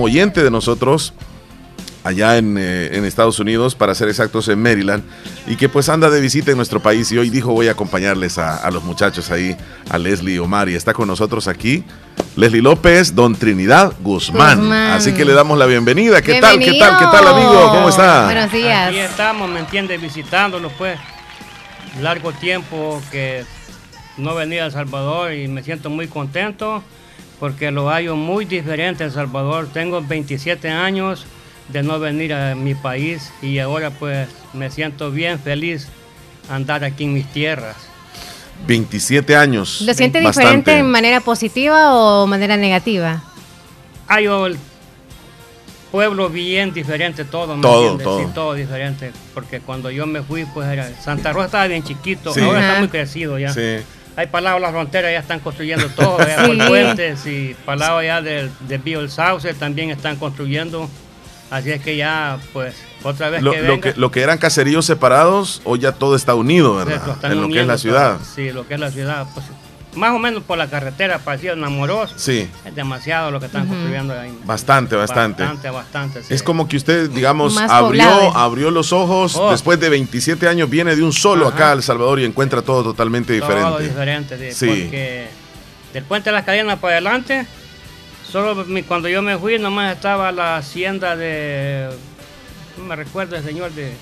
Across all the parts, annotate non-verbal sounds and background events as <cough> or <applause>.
oyente de nosotros allá en, eh, en, Estados Unidos, para ser exactos en Maryland, y que pues anda de visita en nuestro país y hoy dijo voy a acompañarles a, a los muchachos ahí, a Leslie Omar, y está con nosotros aquí Leslie López, Don Trinidad Guzmán. Guzmán. Así que le damos la bienvenida. ¿Qué tal? ¿Qué tal? ¿Qué tal, amigo? ¿Cómo está? Buenos días. Aquí estamos, ¿me entiende? Visitándolos pues. Largo tiempo que no venía a El Salvador y me siento muy contento porque lo hallo muy diferente en El Salvador. Tengo 27 años de no venir a mi país y ahora pues me siento bien feliz andar aquí en mis tierras. 27 años. ¿Lo siente diferente en manera positiva o manera negativa? Hay el pueblo bien diferente, todo. ¿me todo, entiendes? todo. Sí, todo diferente. Porque cuando yo me fui, pues era Santa Rosa estaba bien chiquito, sí. ahora está muy crecido ya. Sí. Hay palabras las fronteras, ya están construyendo todo, <laughs> ya sí. puentes y palabras ya del de Bio el Sauce también están construyendo. Así es que ya, pues, otra vez lo, que, lo que Lo que eran caseríos separados, hoy ya todo está unido, ¿verdad? en lo que es la ciudad. todo. Sí, lo que es la ciudad. Pues, más o menos por la carretera, parecido enamoros. Sí. Es demasiado lo que están construyendo ahí. Bastante, bastante. Bastante, bastante. sí. Es como que usted, digamos, Más abrió, poblado. abrió los ojos, Oh. después de 27 años viene de un solo Ajá. acá a El Salvador y encuentra todo totalmente diferente. Todo diferente, sí, Sí. porque del puente de las cadenas para adelante, solo mi- cuando yo me fui nomás estaba la hacienda de, no me recuerdo el señor de,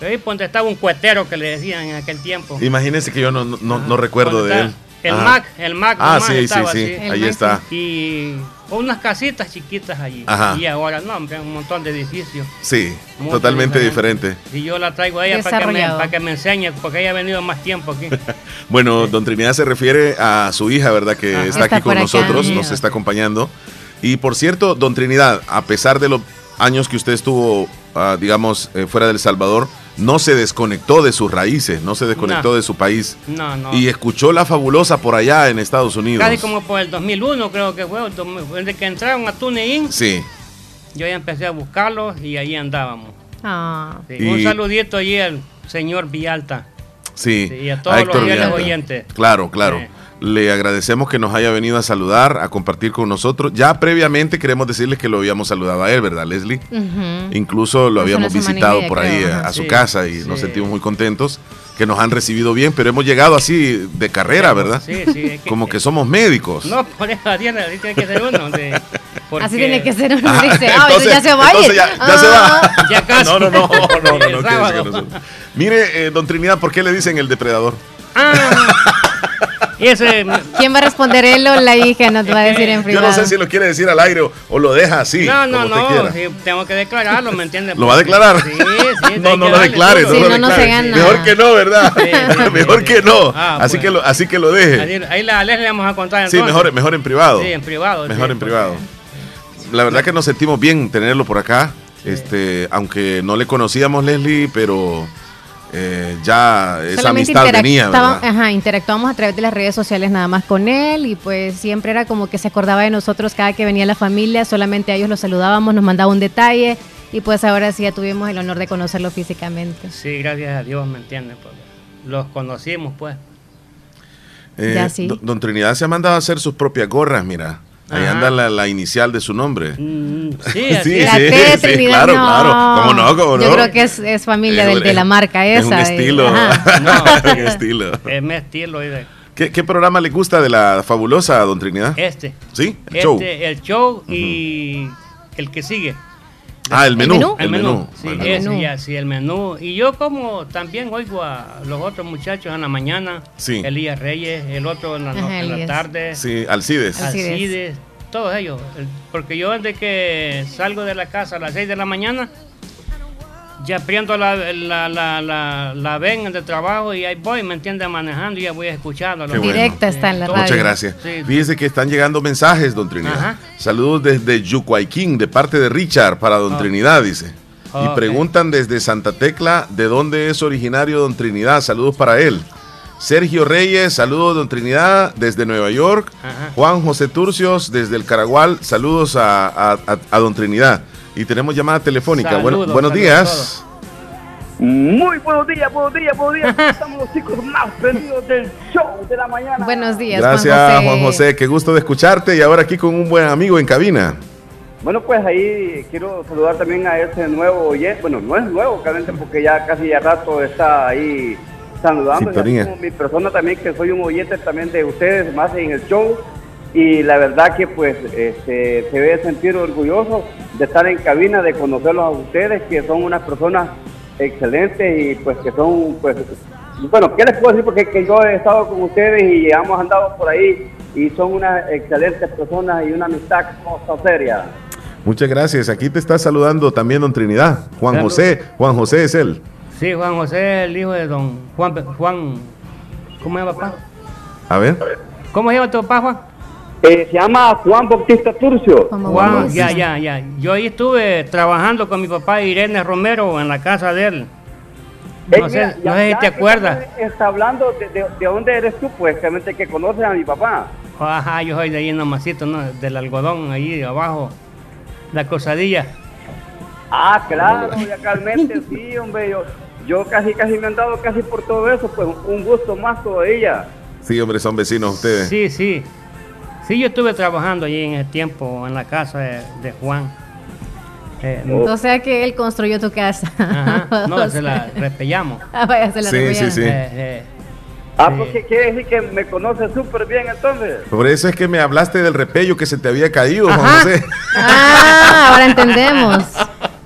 de ahí donde estaba un cuetero que le decían en aquel tiempo. Imagínese que yo no, no, no- recuerdo ¿Dónde de está? El Ajá. Mac, el Mac Ah, sí, sí, estaba sí, ahí Mac, está. Y unas casitas chiquitas allí. Ajá. Y ahora no, un montón de edificios. Sí, Muy totalmente diferente. Y yo la traigo a ella para que, me, para que me enseñe, porque ella ha venido más tiempo aquí. <laughs> Bueno, don Trinidad se refiere a su hija, ¿verdad? Que Ajá. está Está aquí con acá. nosotros, nos está acompañando. Y por cierto, don Trinidad, a pesar de los años que usted estuvo, ah, digamos, eh, fuera del Salvador, no se desconectó de sus raíces, no se desconectó No. de su país. No, no. Y escuchó la fabulosa por allá en Estados Unidos. Casi como por el 2001 creo que fue, el 2000, desde que entraron a TuneIn, Sí. yo ya empecé a buscarlos y ahí andábamos. Ah. Sí, Y- Un saludito allí al señor Vialta. Sí, Sí, y a todos los fieles Villalta. oyentes. Claro, claro. Sí. Le agradecemos que nos haya venido a saludar, a compartir con nosotros. Ya previamente queremos decirles que lo habíamos saludado a él, ¿verdad, Leslie? Incluso lo Hace habíamos visitado por ahí creo, a, su Sí, casa y nos sí. sentimos muy contentos que nos han recibido bien, pero hemos llegado así de carrera, ¿verdad? Sí, sí. es Como que somos médicos. No, por eso tiene, así tiene que ser uno. de- <laughs> porque Así tiene que ser uno. Ah, dice, ah, entonces- ya se va a ir. entonces ya, ya se Ah. va. Ya casi. No, no, no, <laughs> no, no, no. Mire, eh, don Trinidad, ¿por qué le dicen el depredador? Ah, <laughs> ese, ¿Quién va a responder él o la hija? Nos va a decir en Yo privado. no sé si lo quiere decir al aire o, o lo deja así. no, no, como no, quiera. sí, tengo que declararlo, ¿me entiendes? ¿Lo va a declarar? Sí, sí. <laughs> no, no lo darle declare, duro. no Sí, lo no, no se declare. gana. Mejor que no, ¿verdad? Sí, sí, sí, <laughs> mejor sí. que no. Ah, así, pues. que lo, así que lo deje. Ahí, ahí la Leslie le vamos a contar Sí, entonces. mejor, mejor en privado. Sí, en privado. Mejor sí, en porque- privado. La verdad que nos sentimos bien tenerlo por acá. Este, aunque no le conocíamos, Leslie, pero eh, ya esa Solamente amistad venía, ajá, interactuamos a través de las redes sociales nada más con él y pues siempre era como que se acordaba de nosotros cada que venía la familia, solamente a ellos los saludábamos, nos mandaba un detalle y pues ahora sí ya tuvimos el honor de conocerlo físicamente. Sí, gracias a Dios, ¿me entiendes? Porque los conocimos, pues. Eh, Ya sí. don, don Trinidad se ha mandado a hacer sus propias gorras, mira. Ahí Ajá. anda la, la inicial de su nombre. Mm, <laughs> sí, así Sí, es. La sí, T sí, Trinidad, claro, no. claro. ¿Cómo no? ¿Cómo no? Yo creo que es, es familia Eh, del- de, es- la marca Es un esa. estilo. <laughs> No. un estilo. Es mi estilo. y de- ¿Qué, qué programa le gusta de la fabulosa don Trinidad? Este. ¿Sí? El este, show. el show y el que sigue. Ah, el menú. menú? El menú. Sí, El menú. ese menú. ya, sí, el menú. Y yo como también oigo a los otros muchachos en la mañana. Sí. Elías Reyes, el otro en la, Ajá, en la tarde. Sí, Alcides. Alcides. Alcides, todos ellos. El- Porque yo desde que salgo de la casa a las 6 de la mañana, ya prendo la, la, la, la, la ven de trabajo y ahí voy, ¿me entiendes? Manejando y ya voy escuchando. Bueno. Directa está en la radio. Muchas gracias. Sí. Fíjese que están llegando mensajes, don Trinidad. Ajá. Saludos desde Yucuayquín, de parte de Richard, para don Oh. Trinidad, dice. Y preguntan desde Santa Tecla de dónde es originario don Trinidad. Saludos para él. Sergio Reyes, saludos don Trinidad desde Nueva York. Ajá. Juan José Turcios desde el Caragual, saludos a, a- a- a don Trinidad. Y tenemos llamada telefónica. Bueno- buenos días. Muy buenos días, buenos días, buenos días. Estamos los chicos más prendidos del show de la mañana. Buenos días, Gracias, Juan José. Juan José. Qué gusto de escucharte. Y ahora aquí con un buen amigo en cabina. Bueno, pues ahí quiero saludar también a ese nuevo oyente. Bueno, no es nuevo, realmente, porque ya casi ya rato está ahí saludando. Como mi persona también, que soy un oyente también de ustedes, más en el show. Y la verdad que pues este, se debe sentir orgulloso de estar en cabina, de conocerlos a ustedes, que son unas personas excelentes y pues que son, pues, bueno, ¿qué les puedo decir? Porque que yo he estado con ustedes y hemos andado por ahí y son unas excelentes personas y una amistad cosa seria. Muchas gracias. Aquí te está saludando también don Trinidad. Juan Salud. José. Juan José es él. Sí, Juan José, el hijo de don Juan, Juan, ¿cómo se llama papá? A ver. ¿Cómo se llama tu papá, Juan? Eh, se llama Juan Bautista Turcio. Juan, ya, ya, ya. Yo ahí estuve trabajando con mi papá Irene Romero en la casa de él. No Eh, sé, mira, no sé si ya te acuerdas. Está hablando de, de, de dónde eres tú, pues, realmente que conoces a mi papá. Ajá, yo soy de ahí nomásito, ¿no? Del algodón, ahí abajo, la cosadilla. Ah, claro, ya realmente sí, hombre, yo, yo casi, casi me han dado casi por todo eso, pues un gusto más todavía. Sí, hombre, son vecinos ustedes. Sí, sí. Sí, yo estuve trabajando allí en ese tiempo en la casa de, de Juan. Eh, O sea que él construyó tu casa. ajá, <laughs> no, O se la repellamos. <laughs> Ah, vaya, se la Sí, repellaron. sí, sí. Eh, eh, Ah, Sí. porque quiere decir que me conoce súper bien entonces. Por eso es que me hablaste del repello que se te había caído, Juan Ajá. José. Ah, ahora entendemos.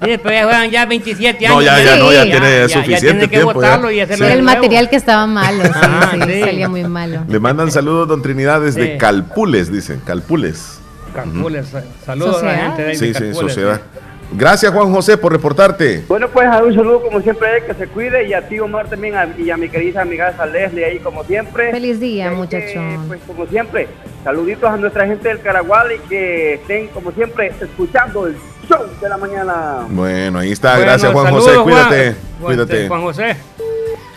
Sí, pero ya juegan ya 27 años. No, ya, ya, no, ya tiene suficiente tiene que tiempo, ya. botarlo y hacerlo Sí. El nuevo. material que estaba malo, sí, Ajá, sí, sí. salía muy malo. Le mandan saludos, don Trinidad, desde Sí. Calpules, dicen. Calpules. Calcules, eh, saludos a la gente de ahí Sí, de sí, Calcules, sociedad. sí. Gracias, Juan José, por reportarte. Bueno, pues a un saludo como siempre a él, que se cuide y a ti Omar también a- y a mi querida amiga Leslie ahí como siempre. Feliz día, Y hay muchacho. que, pues como siempre, saluditos a nuestra gente del Caragual y que estén como siempre escuchando el show de la mañana. Bueno, ahí está. Bueno, Gracias, Juan saludos, José. Cuídate. Juan- Cuídate. Juan José.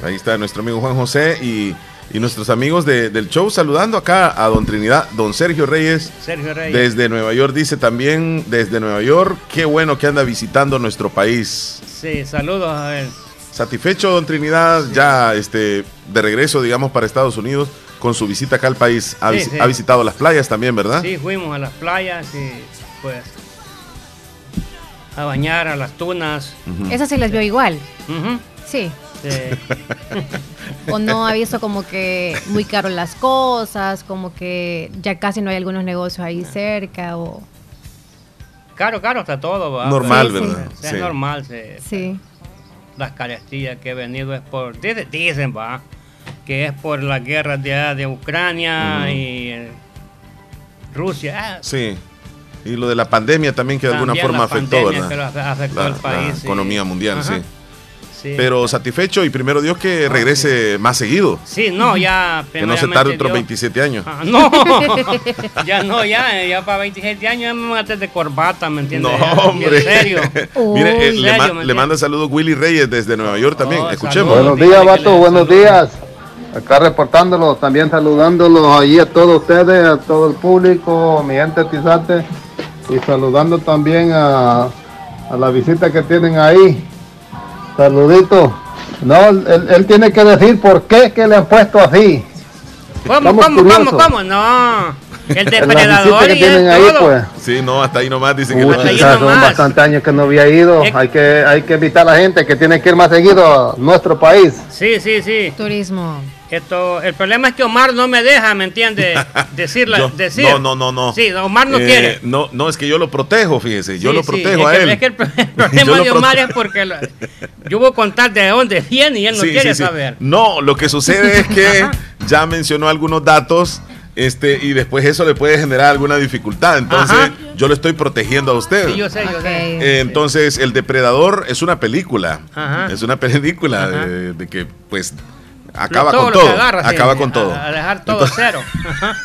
Ahí está nuestro amigo Juan José y, y nuestros amigos de- del show saludando acá a don Trinidad, don Sergio Reyes. Sergio Reyes. Desde Nueva York dice también, desde Nueva York, qué bueno que anda visitando nuestro país. Sí, saludos a él. Satisfecho, don Trinidad, ya este, de regreso, digamos, para Estados Unidos con su visita acá al país. Ha, Sí, visi- sí. ha visitado las playas también, ¿verdad? Sí, fuimos a las playas y pues a bañar a las tunas. Esas se les vio igual. Sí. Sí. <laughs> O no ha visto como que muy caro las cosas, como que ya casi no hay algunos negocios ahí cerca o... Caro, caro está todo. ¿va? Normal, Sí, sí. ¿verdad? Es normal. sí. Sí. Las carestías que he venido es por. Dicen, dicen, va. Que es por las guerras de, allá de Ucrania y eh, Rusia. Ah, Sí. Y lo de la pandemia también que de alguna forma la afectó, ¿verdad? que afectó La, al la país. sí. economía mundial, Ajá, sí. Sí. Pero satisfecho y primero Dios que regrese más seguido. Sí, no, ya. Que no se tarde otros Dios- 27 años. Ah, no, <laughs> ya no, ya, ya para 27 años ya me maté de corbata, ¿me entiendes? No, Ya, bien hombre. serio. <laughs> Mire, eh, le, ma- ¿me le manda saludos Willy Reyes desde Nueva York también. Oh, Escuchemos. saludos. Buenos días, vato, buenos días. Acá reportándolos, también saludándolos ahí a todos ustedes, a todo el público, mi gente Tizate, y saludando también a, a la visita que tienen ahí. Saludito. No, él, él tiene que decir por qué que le han puesto así. ¿Cómo, Estamos cómo, cómo, curiosos. cómo? No, el <laughs> depredador que y tienen ahí, todo. pues. Sí, no, hasta ahí nomás dicen que Pucha, no. ahí son nomás. bastantes años que no había ido. Hay que, hay que invitar a la gente que tiene que ir más seguido a nuestro país. Sí, sí, sí. Turismo. Esto, el problema es que Omar no me deja, ¿me entiende? <laughs> Decirla, Yo- decir. no, no, no, no. Sí, Omar no Eh, quiere. No, no, es que yo lo protejo, fíjese. Yo Sí, lo sí, protejo es a que- él. Es que el, <laughs> problema lo de Omar prote- es porque lo- yo voy a contar de dónde viene y él no Sí, quiere sí, sí. saber. No, lo que sucede es que <laughs> ya mencionó algunos datos este, y después eso le puede generar alguna dificultad. Entonces, Ajá. yo lo estoy protegiendo a usted. Sí, yo sé, yo sé. Eh, entonces, El Depredador es una película. Ajá. Es una película de que, pues, acaba Todo con lo todo. agarra, acaba a- con todo. A, dejar todo Entonces- cero. <laughs>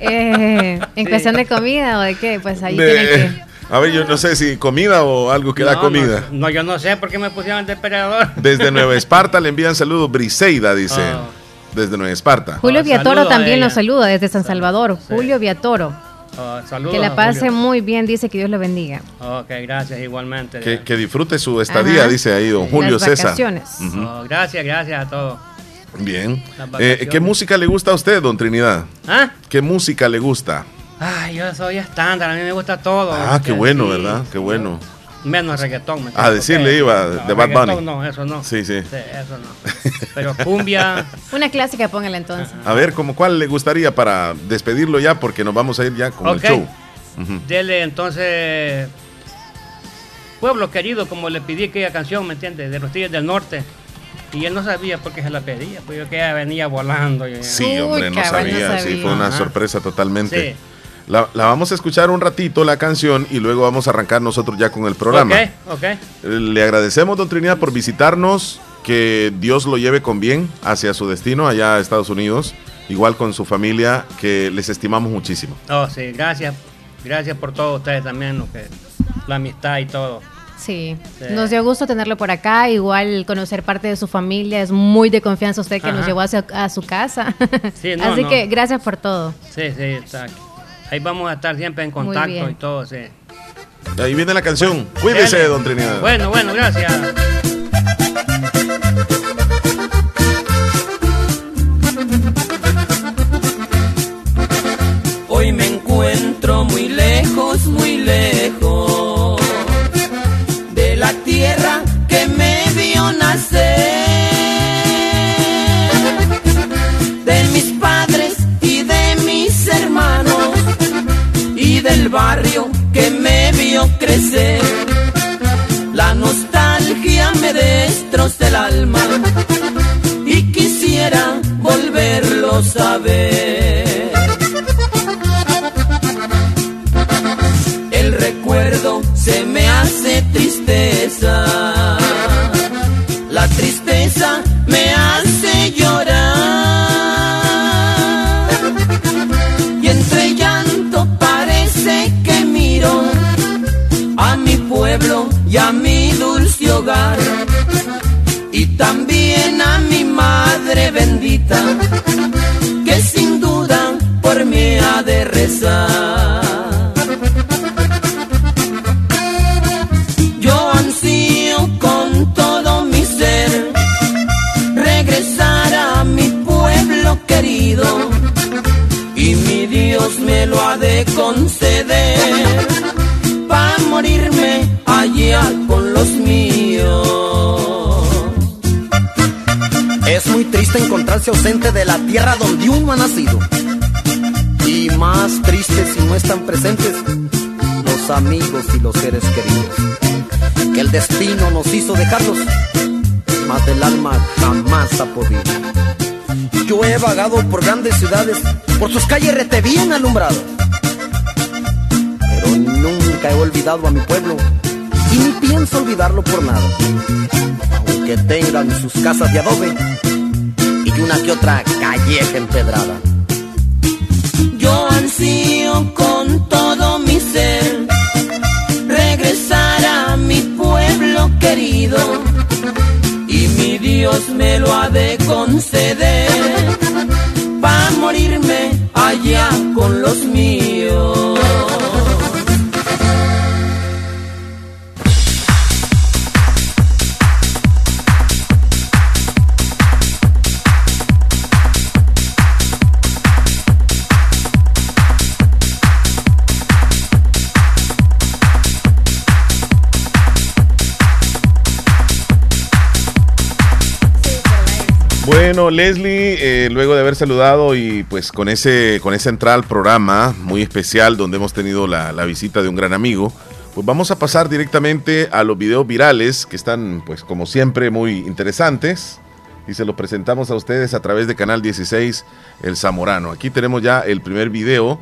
Eh, en Sí. cuestión de comida o de qué, pues ahí De- tienen que... a ver, yo no sé si comida o algo que da No, comida. No, no, yo no sé por qué me pusieron el depredador. <laughs> Desde Nueva Esparta le envían saludos. Briseida dice. Oh. Desde Nueva Esparta. Julio Ah, Viatoro a también nos saluda desde San Salvador. sí. Julio Viatoro. Saludos Que la pase Julio. muy bien, dice que Dios lo bendiga. Ok, gracias igualmente. Que, que disfrute su estadía, Ajá. dice ahí don Julio Las César. vacaciones. Ujú. Oh, gracias, gracias a todos. Bien. Eh. ¿Qué música le gusta a usted, don Trinidad? ¿Ah? ¿Qué música le gusta? Ay, yo soy estándar, a mí me gusta todo. Ah, qué bueno, ¿verdad? Qué bueno. Menos reggaetón. ¿me Ah, decirle iba, de Bad Bunny. No, eso no. Sí, sí. eso no. Pero cumbia. <laughs> Una clásica, póngala entonces. A ver, ¿cómo cuál le gustaría para despedirlo ya? Porque nos vamos a ir ya con el show. Dele entonces. Pueblo querido, como le pedí aquella canción, ¿me entiendes? De los Tigres del Norte. Y él no sabía por qué se la pedía, pues yo que ella venía volando. Sí, hombre, no sabía, sí, fue una sorpresa totalmente. Sí. La, vamos a escuchar un ratito la canción y luego vamos a arrancar nosotros ya con el programa. Ok, ok. Le agradecemos, don Trinidad, por visitarnos. Que Dios lo lleve con bien hacia su destino allá a Estados Unidos. Igual con su familia, que les estimamos muchísimo. Oh, sí, gracias. Gracias por todo ustedes también, lo que, la amistad y todo. Sí. nos dio gusto tenerlo por acá, igual conocer parte de su familia, es muy de confianza usted que nos llevó a su casa. Sí, <laughs> Así que gracias por todo. Sí, sí, está. Ahí vamos a estar siempre en contacto y todo, sí. Ahí viene la canción. Cuídese, don Trinidad. Bueno, bueno, gracias. Barrio que me vio crecer. La nostalgia me destroza el alma y quisiera volverlo a ver. Que sin duda por mí ha de rezar. Encontrarse ausente de la tierra donde uno ha nacido. Y más triste si no están presentes los amigos y los seres queridos. Que el destino nos hizo dejarlos, mas el alma jamás ha podido. Yo he vagado por grandes ciudades, por sus calles rete bien alumbradas he olvidado a mi pueblo y ni pienso olvidarlo por nada. Aunque tengan sus casas de adobe y una que otra calleja empedrada. Yo ansío con todo mi ser regresar a mi pueblo querido y mi Dios me lo ha de conceder para morirme allá con los míos. Leslie, eh, luego de haber saludado y pues con ese, con ese entrar al programa muy especial donde hemos tenido la, visita de un gran amigo, pues vamos a pasar directamente a los videos virales que están pues como siempre muy interesantes y se los presentamos a ustedes a través de Canal 16 El Zamorano. Aquí tenemos ya el primer video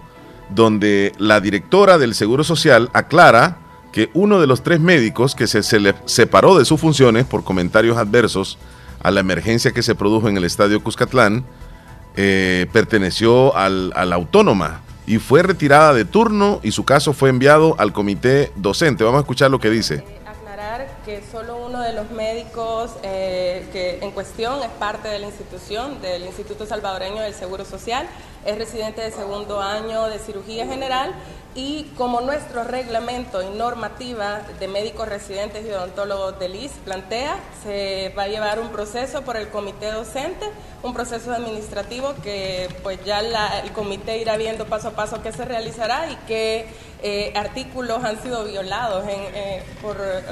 donde la directora del Seguro Social aclara que uno de los tres médicos que se, se separó de sus funciones por comentarios adversos a la emergencia que se produjo en el estadio Cuscatlán, eh, perteneció al, a la autónoma y fue retirada de turno y su caso fue enviado al comité docente. Vamos a escuchar lo que dice. Eh, aclarar que solo uno de los médicos eh, que en cuestión es parte de la institución, del Instituto Salvadoreño del Seguro Social, es residente de segundo año de cirugía general y como nuestro reglamento y normativa de médicos residentes y odontólogos del IS plantea, se va a llevar un proceso por el comité docente, un proceso administrativo que pues ya el comité irá viendo paso a paso qué se realizará y qué eh, artículos han sido violados en, eh,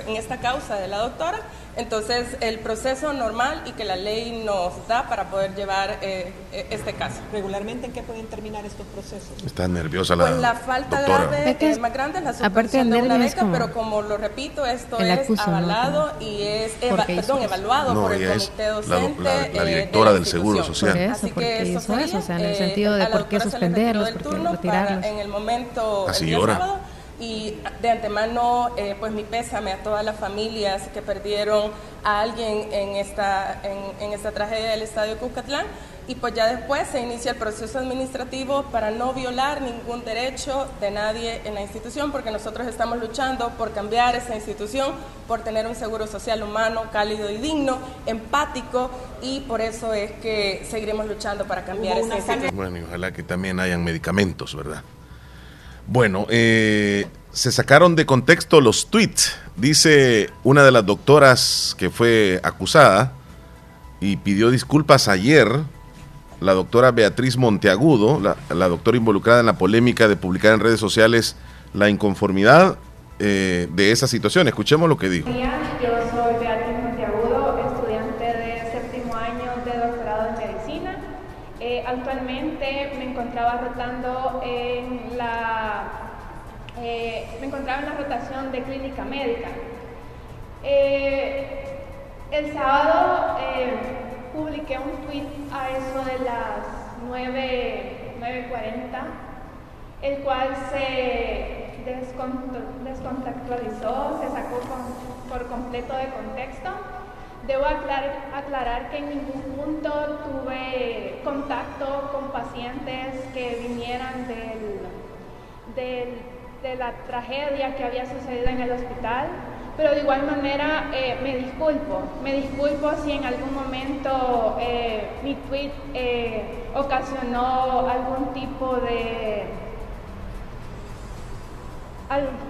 en esta causa de la doctora entonces, el proceso normal y que la ley nos da para poder llevar eh, eh, este caso. ¿Regularmente en qué pueden terminar estos procesos? Está nerviosa la Pues la falta grave es más grande es la suspensión de una beca, pero como lo repito, esto es avalado y es perdón, evaluado por el comité docente. La, la, directora del Seguro Social. Así que eso fue eso, o sea, en el sentido de por qué suspenderlos, por qué retirarlos. en el momento, Así el día y de antemano eh, pues mi pésame a todas las familias que perdieron a alguien en esta, en, esta tragedia del Estadio Cuscatlán y pues ya después se inicia el proceso administrativo para no violar ningún derecho de nadie en la institución porque nosotros estamos luchando por cambiar esa institución, por tener un seguro social humano, cálido y digno, empático y por eso es que seguiremos luchando para cambiar esa institución. Bueno, y ojalá que también hayan medicamentos, ¿verdad? Bueno, eh, se sacaron de contexto los tweets. Dice una de las doctoras que fue acusada y pidió disculpas ayer, la doctora Beatriz Monteagudo, la, doctora involucrada en la polémica de publicar en redes sociales la inconformidad eh, de esa situación. Escuchemos lo que dijo. Yo soy Beatriz Monteagudo, estudiante de séptimo año de doctorado en medicina. Eh, actualmente me encontraba en la eh, me encontraba en la rotación de clínica médica. Eh, el sábado eh, publiqué un tweet a eso de las 9.40, el cual se descontextualizó, se sacó por completo de contexto. Debo aclarar, que en ningún punto tuve contacto con pacientes que vinieran de la tragedia que había sucedido en el hospital, pero de igual manera eh, me disculpo, me disculpo si en algún momento eh, mi tweet eh, ocasionó algún tipo de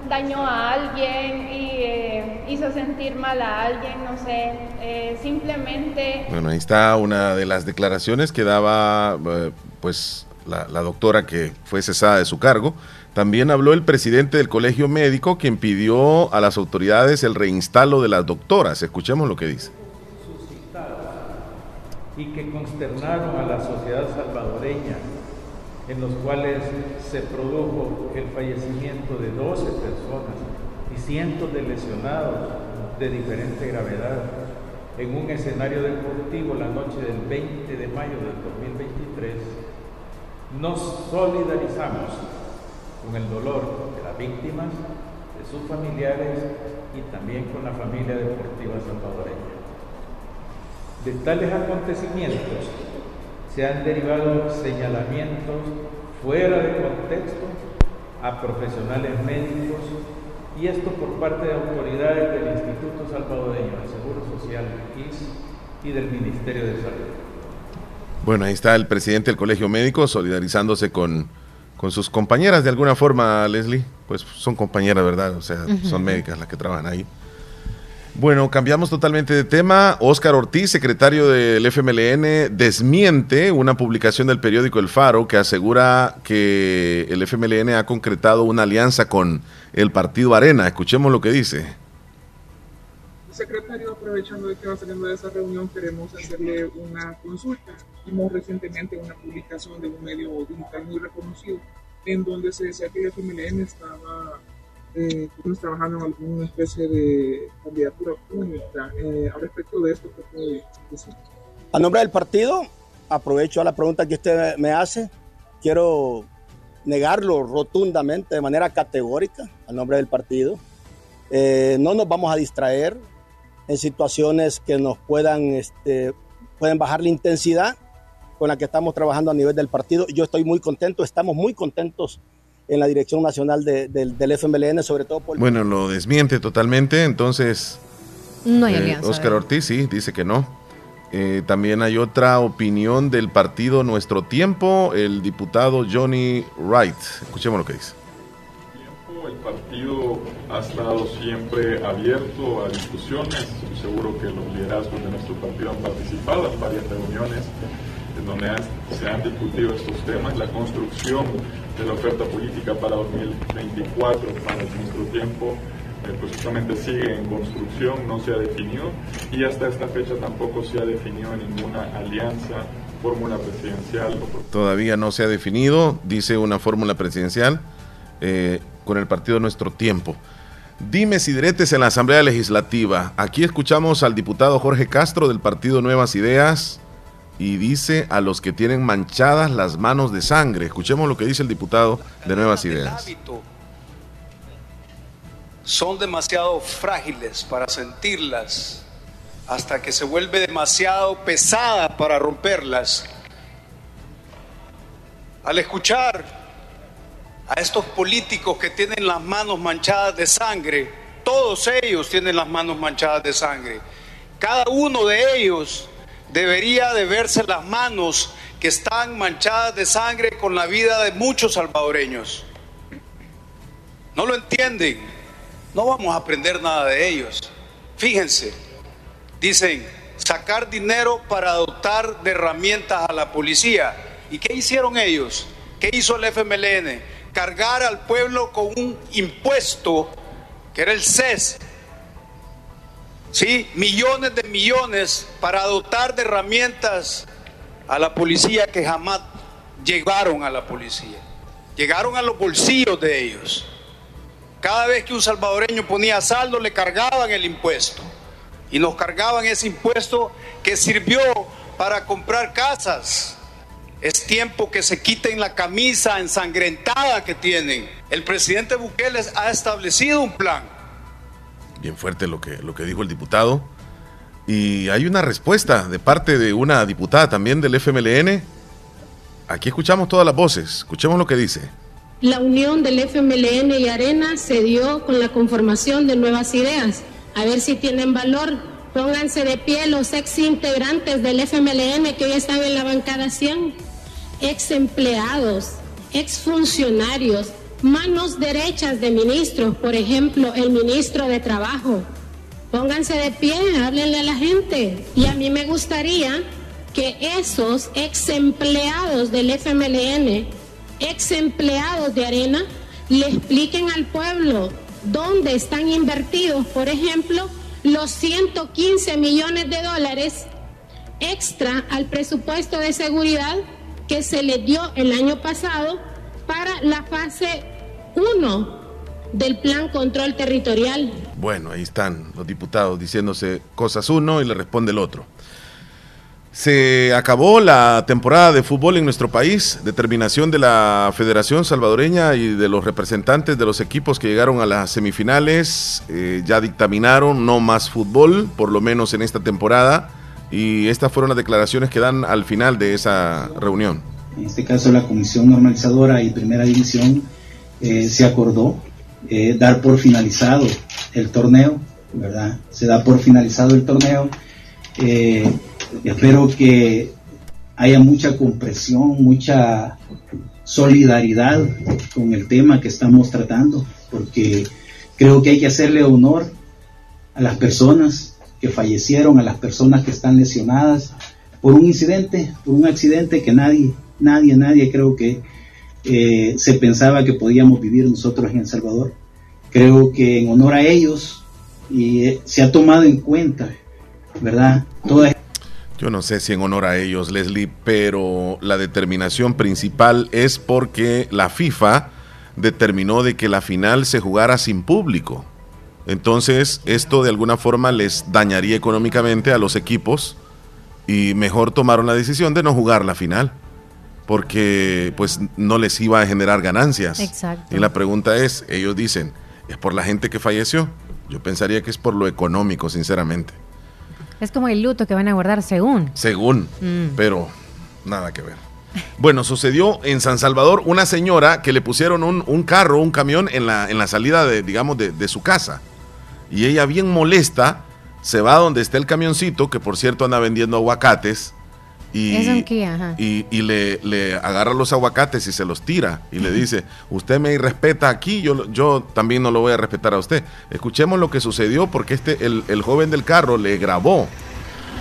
daño a alguien y hizo sentir mal a alguien, no sé, simplemente... Bueno, ahí está una de las declaraciones que daba pues la, la doctora que fue cesada de su cargo también habló el presidente del colegio médico, quien pidió a las autoridades el reinstalo de las doctoras. Escuchemos lo que dice. Y que consternaron a la sociedad salvadoreña, en los cuales se produjo el fallecimiento de 12 personas y cientos de lesionados de diferente gravedad en un escenario deportivo la noche del 20 de mayo del 2023, nos solidarizamos con el dolor de las víctimas, de sus familiares y también con la familia deportiva salvadoreña. De tales acontecimientos se han derivado señalamientos fuera de contexto a profesionales médicos y esto por parte de autoridades del Instituto Salvadoreño del Seguro Social IS y del Ministerio de Salud. Bueno, ahí está el presidente del Colegio Médico solidarizándose con con sus compañeras de alguna forma, Leslie. Pues son compañeras, ¿verdad? O sea, son médicas las que trabajan ahí. Bueno, cambiamos totalmente de tema. Óscar Ortiz, secretario del FMLN, desmiente una publicación del periódico El Faro que asegura que el FMLN ha concretado una alianza con el partido Arena. Escuchemos lo que dice. Secretario, aprovechando de que va saliendo de esa reunión, queremos hacerle una consulta. Vimos recientemente una publicación de un medio digital muy reconocido en donde se decía que el FMLN estaba eh, pues, trabajando en alguna especie de candidatura única. Eh, al respecto de esto, ¿qué puede decir? A nombre del partido, aprovecho a la pregunta que usted me hace. Quiero negarlo rotundamente, de manera categórica, a nombre del partido. Eh, no nos vamos a distraer en situaciones que nos puedan, este, pueden bajar la intensidad con la que estamos trabajando a nivel del partido. Yo estoy muy contento, estamos muy contentos en la dirección nacional del FMLN, sobre todo por... Bueno, lo desmiente totalmente, entonces... No hay alianza. Oscar Ortiz sí, dice que no. Eh, también hay otra opinión del partido Nuestro Tiempo, el diputado Johnny Wright. Escuchemos lo que dice. partido ha estado siempre abierto a discusiones. Estoy seguro que los liderazgos de nuestro partido han participado en varias reuniones en donde se han discutido estos temas. La construcción de la oferta política para 2024, para nuestro tiempo, eh, pues justamente sigue en construcción, no se ha definido y hasta esta fecha tampoco se ha definido ninguna alianza, fórmula presidencial. Todavía no se ha definido, dice una fórmula presidencial eh, con el partido Nuestro Tiempo. Dime si diretes en la Asamblea Legislativa. Aquí escuchamos al diputado Jorge Castro del partido Nuevas Ideas y dice a los que tienen manchadas las manos de sangre. Escuchemos lo que dice el diputado de Nuevas Ideas. Son demasiado frágiles para sentirlas hasta que se vuelve demasiado pesada para romperlas. Al escuchar a estos políticos que tienen las manos manchadas de sangre, todos ellos tienen las manos manchadas de sangre, cada uno de ellos debería de verse las manos que están manchadas de sangre con la vida de muchos salvadoreños. No lo entienden, no vamos a aprender nada de ellos. Fíjense, dicen, sacar dinero para dotar de herramientas a la policía. ¿Y qué hicieron ellos? ¿Qué hizo el FMLN? Cargar al pueblo con un impuesto que era el CES, ¿sí? millones de millones para dotar de herramientas a la policía que jamás llegaron a la policía. Llegaron a los bolsillos de ellos. Cada vez que un salvadoreño ponía saldo le cargaban el impuesto. Y nos cargaban ese impuesto que sirvió para comprar casas. Es tiempo que se quiten la camisa ensangrentada que tienen. El presidente Bukele ha establecido un plan bien fuerte lo que, lo que dijo el diputado. Y hay una respuesta de parte de una diputada también del FMLN. Aquí escuchamos todas las voces, escuchemos lo que dice. La unión del FMLN y Arena se dio con la conformación de nuevas ideas. A ver si tienen valor. Pónganse de pie los ex integrantes del FMLN que hoy están en la bancada 100, ex empleados, ex funcionarios, manos derechas de ministros, por ejemplo, el ministro de Trabajo. Pónganse de pie, háblenle a la gente. Y a mí me gustaría que esos ex empleados del FMLN, ex empleados de Arena, le expliquen al pueblo dónde están invertidos, por ejemplo, los 115 millones de dólares extra al presupuesto de seguridad que se le dio el año pasado para la fase uno del Plan Control Territorial. Bueno, ahí están los diputados diciéndose cosas uno y le responde el otro. Se acabó la temporada de fútbol en nuestro país, determinación de la Federación Salvadoreña y de los representantes de los equipos que llegaron a las semifinales, eh, ya dictaminaron no más fútbol, por lo menos en esta temporada, y estas fueron las declaraciones que dan al final de esa reunión. En este caso la Comisión Normalizadora y Primera División eh, se acordó eh, dar por finalizado el torneo, ¿verdad? Se da por finalizado el torneo. Eh, espero que haya mucha compresión, mucha solidaridad con el tema que estamos tratando, porque creo que hay que hacerle honor a las personas que fallecieron, a las personas que están lesionadas por un incidente, por un accidente que nadie, nadie, nadie creo que se pensaba que podíamos vivir nosotros en El Salvador. Creo que en honor a ellos y eh, se ha tomado en cuenta, ¿verdad? Yo no sé si en honor a ellos, Leslie, pero la determinación principal es porque la FIFA determinó de que la final se jugara sin público. Entonces, esto de alguna forma les dañaría económicamente a los equipos y mejor tomaron la decisión de no jugar la final porque pues no les iba a generar ganancias. Exacto. Y la pregunta es, ellos dicen, ¿es por la gente que falleció? Yo pensaría que es por lo económico, sinceramente. Es como el luto que van a guardar según. Según, mm. pero nada que ver. Bueno, sucedió en San Salvador una señora que le pusieron un, carro, un camión en la, en la salida de, digamos, de, de su casa. Y ella bien molesta, se va donde está el camioncito, que por cierto anda vendiendo aguacates, Y, Es un Kia, ajá. y, y le, le agarra los aguacates y se los tira y le dice, usted me irrespeta aquí, yo, yo también no lo voy a respetar a usted. Escuchemos lo que sucedió porque este, el, el joven del carro le grabó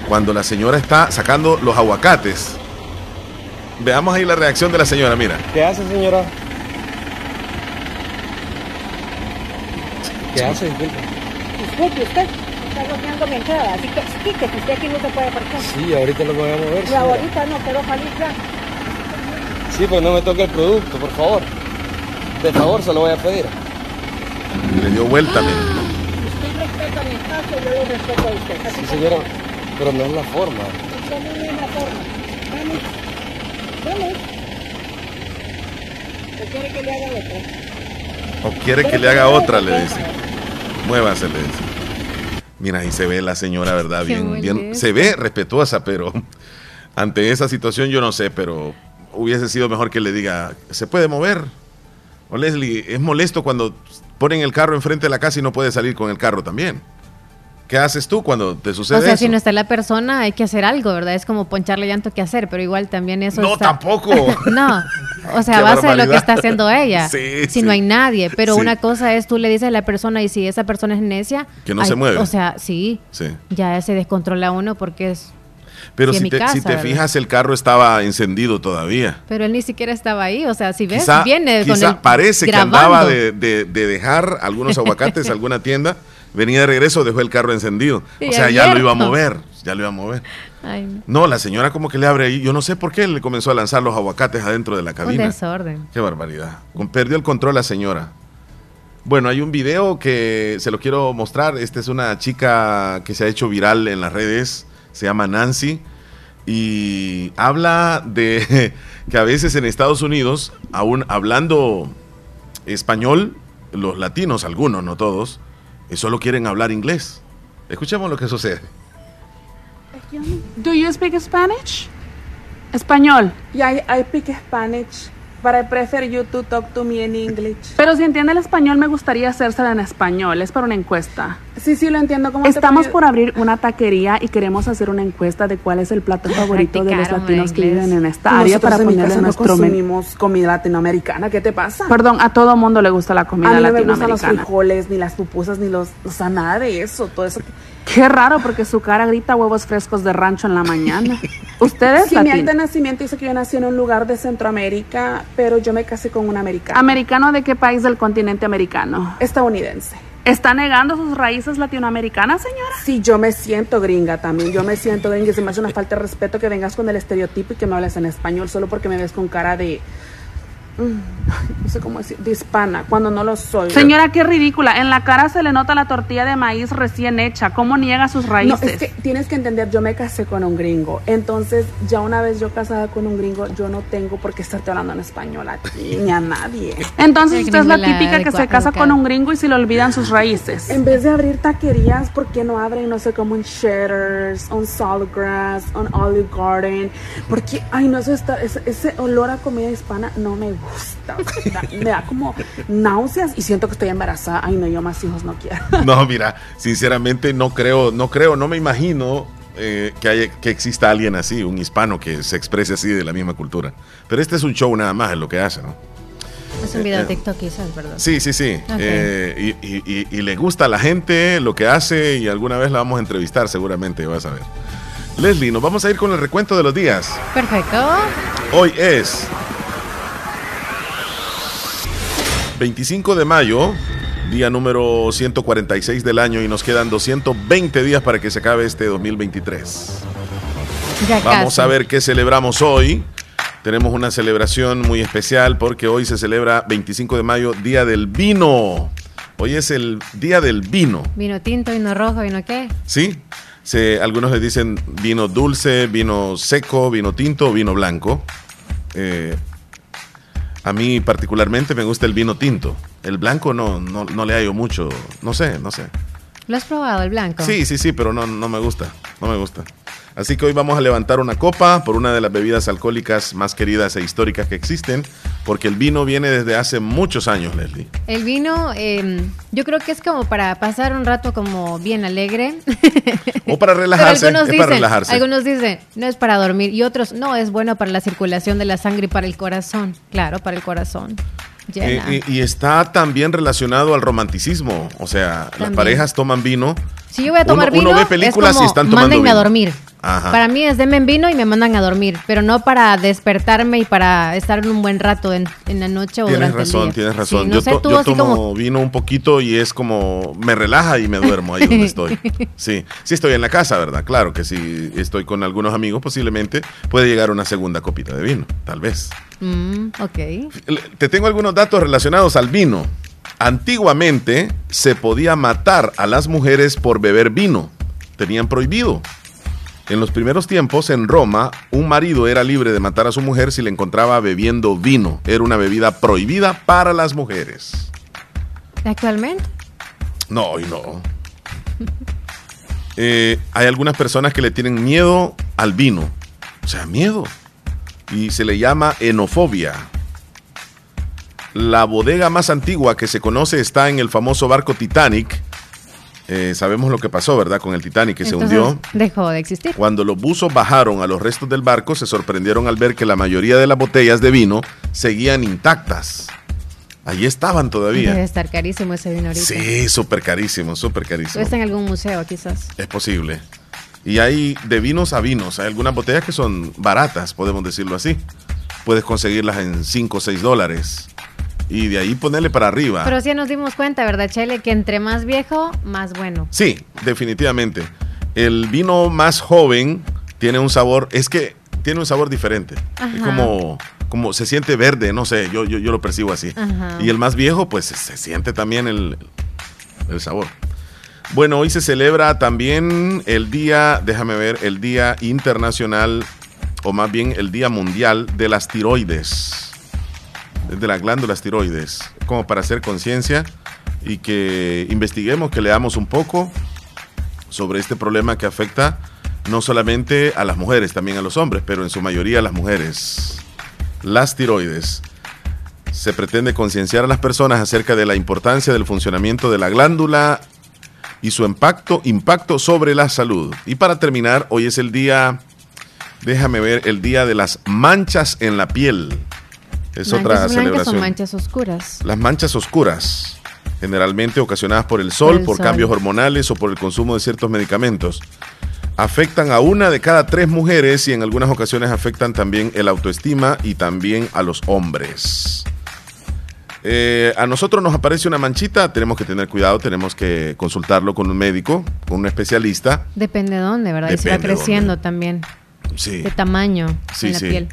cuando la señora está sacando los aguacates. Veamos ahí la reacción de la señora, mira. ¿Qué hace, señora? ¿Qué hace? Disculpe, usted está bloqueando mi entrada, así que quítese, usted aquí no se puede parquear. Sí, ahorita lo voy a mover. Y ahorita no, quiero salir ya. Sí, pero no me toque el producto, por favor. De favor, se lo voy a pedir. Le dio vuelta, mira. Usted respeta mi espacio, yo lo respeto a usted. Así Sí, que- señora, pero no es la forma. Usted no es la forma. Vamos. Vamos. ¿O quiere que le haga otra? O quiere que le haga otra, le dice. Muévase, le dice. Mira, ahí se ve la señora, ¿verdad? <laughs> Bien, bien. Se ve respetuosa, pero <laughs> ante esa situación yo no sé, pero hubiese sido mejor que le diga, ¿se puede mover? O Leslie, es molesto cuando ponen el carro enfrente de la casa y no puede salir con el carro también. ¿Qué haces tú cuando te sucede O sea, eso? si no está la persona, hay que hacer algo, ¿verdad? Es como poncharle llanto que hacer, pero igual también eso No, está- tampoco. <laughs> no, o sea, <laughs> a base de lo que está haciendo ella. <laughs> Sí, si sí. no hay nadie, pero Sí. una cosa es tú le dices a la persona y si esa persona es necia, Que no hay- se mueve. O sea, sí, Sí. ya se descontrola uno porque es Pero si mi te, casa, si te fijas, el carro estaba encendido todavía. pero él ni siquiera estaba ahí, o sea, si ves, Quizá, viene con quizá el parece que andaba de, de- de dejar algunos aguacates a alguna tienda, venía de regreso, dejó el carro encendido. Sí, o sea, ya lo iba a mover, <laughs> ya lo iba a mover. Ay, no. No, la señora como que le abre ahí, yo no sé por qué le comenzó a lanzar los aguacates adentro de la un cabina. desorden. Qué barbaridad. Perdió el control la señora. Bueno, hay un video que se lo quiero mostrar. Esta es una chica que se ha hecho viral en las redes. Se llama Nancy. Y habla de <laughs> que a veces en Estados Unidos, aún hablando español, los latinos, algunos, no todos, eh, solo quieren hablar inglés. Escuchemos lo que sucede. Do you speak Spanish? Español. Yeah, I, I speak Spanish, but I prefer you to talk to me in English. Pero si entiende el español, me gustaría hacérsela en español. Es para una encuesta. Sí, sí, lo entiendo. ¿Cómo te Estamos puedo- por abrir una taquería y queremos hacer una encuesta de cuál es el plato favorito de los latinos que viven en esta área Nosotros para en mi ponerle casa no nuestro menú. consumimos comida latinoamericana. ¿Qué te pasa? Perdón, a todo mundo le gusta la a comida mí no me gustan los latinoamericana. frijoles, ni las pupusas, ni los... O sea, nada de eso. Todo eso. Qué raro, porque su cara grita huevos frescos de rancho en la mañana. <laughs> ¿Usted es Sí, mi acta de nacimiento dice que yo nací en un lugar de Centroamérica, pero yo me casé con un americano. ¿Americano de qué país del continente americano? Estadounidense. ¿Está negando sus raíces latinoamericanas, señora? Sí, yo me siento gringa también. Yo me siento gringa. Se me hace una falta de respeto que vengas con el estereotipo y que me hables en español solo porque me ves con cara de. No sé cómo decir. De hispana, cuando no lo soy. Señora, qué ridícula. En la cara se le nota la tortilla de maíz recién hecha. ¿Cómo niega sus No, raíces? es que tienes que entender, yo me casé con un gringo. Entonces, ya una vez yo casada con un gringo, yo no tengo por qué estarte hablando en español a ti ni a nadie. Entonces usted es la típica que se casa con un gringo y se le olvidan sus raíces. En vez de abrir taquerías, ¿por qué no abren, no sé, como un Cheddar's, un Saltgrass, un Olive Garden? Porque, ay, no, eso está, ese, ese olor a comida hispana no me gusta. Da- me da como náuseas y siento que estoy embarazada. Ay, no, yo más hijos no quiero. <laughs> No, mira, sinceramente no creo, no creo, no me imagino eh, que, haya, que exista alguien así, un hispano que se exprese así de la misma cultura. Pero este es un show nada más, es lo que hace, ¿no? Es un video Eh, de TikTok quizás, ¿verdad? Sí, sí, sí. Ok. Eh, y, y- y- y le gusta a la gente lo que hace y alguna vez la vamos a entrevistar seguramente, vas a ver. Leslie, nos vamos a ir con el recuento de los días. Perfecto. Hoy es 25 de mayo, día número 146 del año y nos quedan 220 días para que se acabe este 2023. Ya Vamos casi. a ver qué celebramos hoy. Tenemos una celebración muy especial porque hoy se celebra 25 de mayo, Día del Vino. Hoy es el Día del Vino. Vino tinto, vino rojo, vino qué. ¿Sí? Se, algunos le dicen vino dulce, vino seco, vino tinto, vino blanco. Eh, a mí particularmente me gusta el vino tinto. El blanco no, no, no le hallo mucho. No sé, no sé. ¿Lo has probado, el blanco? Sí, sí, sí, pero no, no me gusta. No me gusta. Así que hoy vamos a levantar una copa por una de las bebidas alcohólicas más queridas e históricas que existen, porque el vino viene desde hace muchos años, Leslie. El vino, eh, yo creo que es como para pasar un rato como bien alegre. <laughs> O para relajarse, algunos es dicen, para relajarse. algunos dicen, no es para dormir. Y otros, no, es bueno para la circulación de la sangre y para el corazón. Claro, para el corazón. Eh, y, y está también relacionado al romanticismo. O sea, las También. parejas toman vino. Si yo voy a tomar uno, uno vino, ve películas es como, y están tomando mándenme a dormir. Ajá. Para mí es denme vino y me mandan a dormir, pero no para despertarme y para estar un buen rato en, en la noche o Tienes durante el razón, día. tienes razón. Sí, no yo sé, to- tú yo así tomo como... vino un poquito y es como me relaja y me duermo ahí donde estoy. <laughs> Sí, sí estoy en la casa, ¿verdad? Claro que si estoy con algunos amigos, posiblemente puede llegar una segunda copita de vino, tal vez. Mm, ok. Te tengo algunos datos relacionados al vino. Antiguamente se podía matar a las mujeres por beber vino. Tenían prohibido. En los primeros tiempos, en Roma, un marido era libre de matar a su mujer si le encontraba bebiendo vino. Era una bebida prohibida para las mujeres. Actualmente. No, y no. <laughs> Eh, hay algunas personas que le tienen miedo al vino. O sea, miedo. Y se le llama enofobia. La bodega más antigua que se conoce está en el famoso barco Titanic. Eh, sabemos lo que pasó, ¿verdad? Con el Titanic que se hundió. Dejó de existir. Cuando los buzos bajaron a los restos del barco, se sorprendieron al ver que la mayoría de las botellas de vino seguían intactas. Allí estaban Debe todavía. estar carísimo ese vino ahorita. Sí, súper carísimo, súper carísimo. está en algún museo, quizás. Es posible. Y hay de vinos a vinos. Hay algunas botellas que son baratas, podemos decirlo así. Puedes conseguirlas en 5 o 6 dólares. Y de ahí ponerle para arriba. Pero sí nos dimos cuenta, ¿verdad, Chele? Que entre más viejo, más bueno. Sí, definitivamente. El vino más joven tiene un sabor, es que tiene un sabor diferente. Es como, como se siente verde, no sé, yo, yo, yo lo percibo así. Ajá. Y el más viejo, pues se siente también el, el sabor. Bueno, hoy se celebra también el día, déjame ver, el Día Internacional, o más bien el Día Mundial de las Tiroides, de las glándulas tiroides, como para hacer conciencia y que investiguemos, que leamos un poco sobre este problema que afecta no solamente a las mujeres, también a los hombres, pero en su mayoría a las mujeres. Las tiroides. Se pretende concienciar a las personas acerca de la importancia del funcionamiento de la glándula y su impacto, impacto sobre la salud. Y para terminar, hoy es el día, déjame ver, el día de las manchas en la piel. Es manchas otra celebración. o manchas oscuras. Las manchas oscuras, generalmente ocasionadas por el sol, Por por, el sol. cambios hormonales o por el consumo de ciertos medicamentos, afectan a una de cada tres mujeres y en algunas ocasiones afectan también el autoestima y también a los hombres. Eh, a nosotros nos aparece una manchita, tenemos que tener cuidado, tenemos que consultarlo con un médico, con un especialista. Depende de dónde, ¿verdad? y se va creciendo también. Sí. De tamaño Sí, en la sí. piel.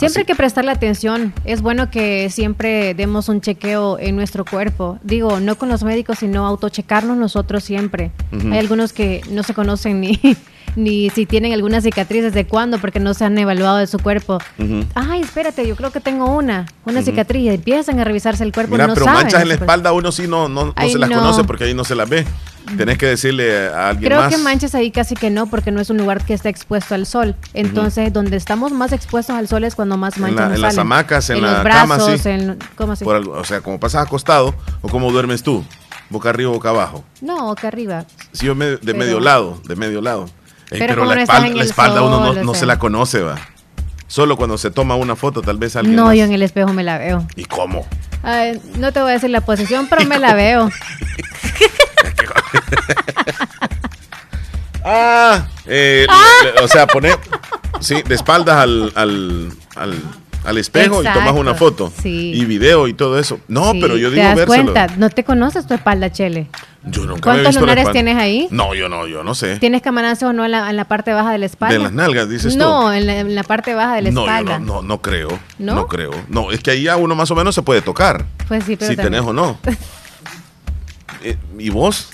Siempre hay que prestarle atención. Es bueno que siempre demos un chequeo en nuestro cuerpo. Digo, no con los médicos, sino autochecarnos nosotros siempre. Hay algunos que no se conocen ni, <laughs> ni si tienen alguna cicatriz desde cuándo, porque no se han evaluado de su cuerpo. Ay, espérate, yo creo que tengo una, una Ujú. cicatriz. Y empiezan a revisarse el cuerpo. Mira, no pero saben manchas en la de su espalda uno sí no, no, no Ay, se las no. conoce porque ahí no se las ve. Tenés que decirle a alguien Creo más. que manchas ahí casi que no, porque no es un lugar que esté expuesto al sol. Entonces, donde estamos más expuestos al sol es cuando más En, manchas la- en las hamacas, en, En la los cama, brazos, sí. en- ¿cómo así? Por algo- o sea, como pasas acostado o como duermes tú, boca arriba o boca abajo. No, acá arriba. Sí, yo me- de Pero- medio lado, de medio lado. Pero la espalda, en la espalda uno no, no sea. se la conoce, va. Solo cuando se toma una foto, tal vez alguien No, más. yo en el espejo me la veo. ¿Y cómo? Ay, no te voy a decir la posición, pero me la veo. <laughs> Ah, eh, le- o sea, poner, sí, de espaldas al, al, al, al espejo y tomas una foto. sí. Y video y todo eso. No, Sí, pero yo te digo das vérselo. cuenta, no te conoces tu espalda, Chele. Yo nunca me he ¿Cuántos visto lunares tienes ahí? No, yo no, yo no sé. ¿Tienes camanazo o no en la, en la parte baja de la espalda? De las nalgas, dices tú. No, en la, en la parte baja de la no, yo espalda. no, no, no creo. ¿No? ¿No? creo. No, es que ahí ya uno más o menos se puede tocar. Pues sí, pero si también- tenés o no. <laughs> Eh, ¿Y vos?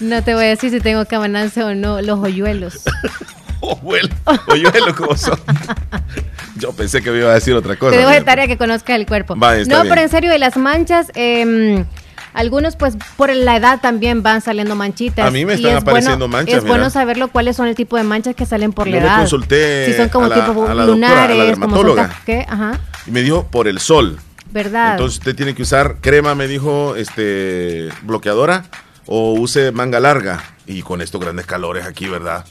No te voy a decir si tengo camanazo o no, los hoyuelos. <laughs> Ojuelo. Hoyuelo, ¿cómo son? Yo pensé que me iba a decir otra cosa. Te dejo de tarea que conozcas el cuerpo. Va, no, bien. pero en serio, de las manchas, eh, Algunos, pues, por la edad también van saliendo manchitas. A mí me están es apareciendo bueno, manchas, Es bueno mira. saberlo cuáles son el tipo de manchas que salen por la Yo edad. consulté Si son como la- tipo a la doctora, a la lunares, como son dermatóloga. ¿qué? Ajá, Y me dijo por el sol. ¿verdad? Entonces usted tiene que usar crema, me dijo, este, bloqueadora o use manga larga. Y con estos grandes calores aquí, ¿verdad?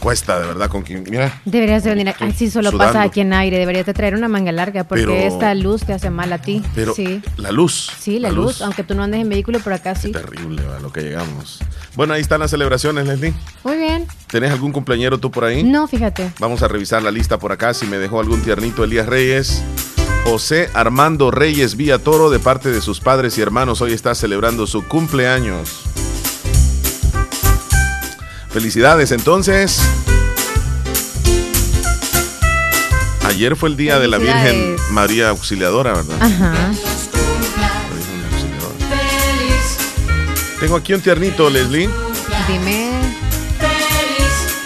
Cuesta, de verdad, con quien, mira. Deberías de venir. Ay, sí, solo sudando. pasa aquí en aire. Deberías de traer una manga larga porque Pero- esta luz te hace mal a ti. Pero sí. la luz. Sí, la, luz, aunque tú no andes en vehículo, por acá sí. Terrible a lo que llegamos. Bueno, ahí están las celebraciones, Leslie. Muy bien. ¿Tenés algún cumpleañero tú por ahí? No, fíjate. Vamos a revisar la lista por acá. Si me dejó algún tiernito Elías Reyes. José Armando Reyes Villa Toro, de parte de sus padres y hermanos, hoy está celebrando su cumpleaños. Felicidades entonces. Ayer fue el día de la Virgen. María Auxiliadora, ¿verdad? Ajá. Tengo aquí un tiernito, Leslie. Dime.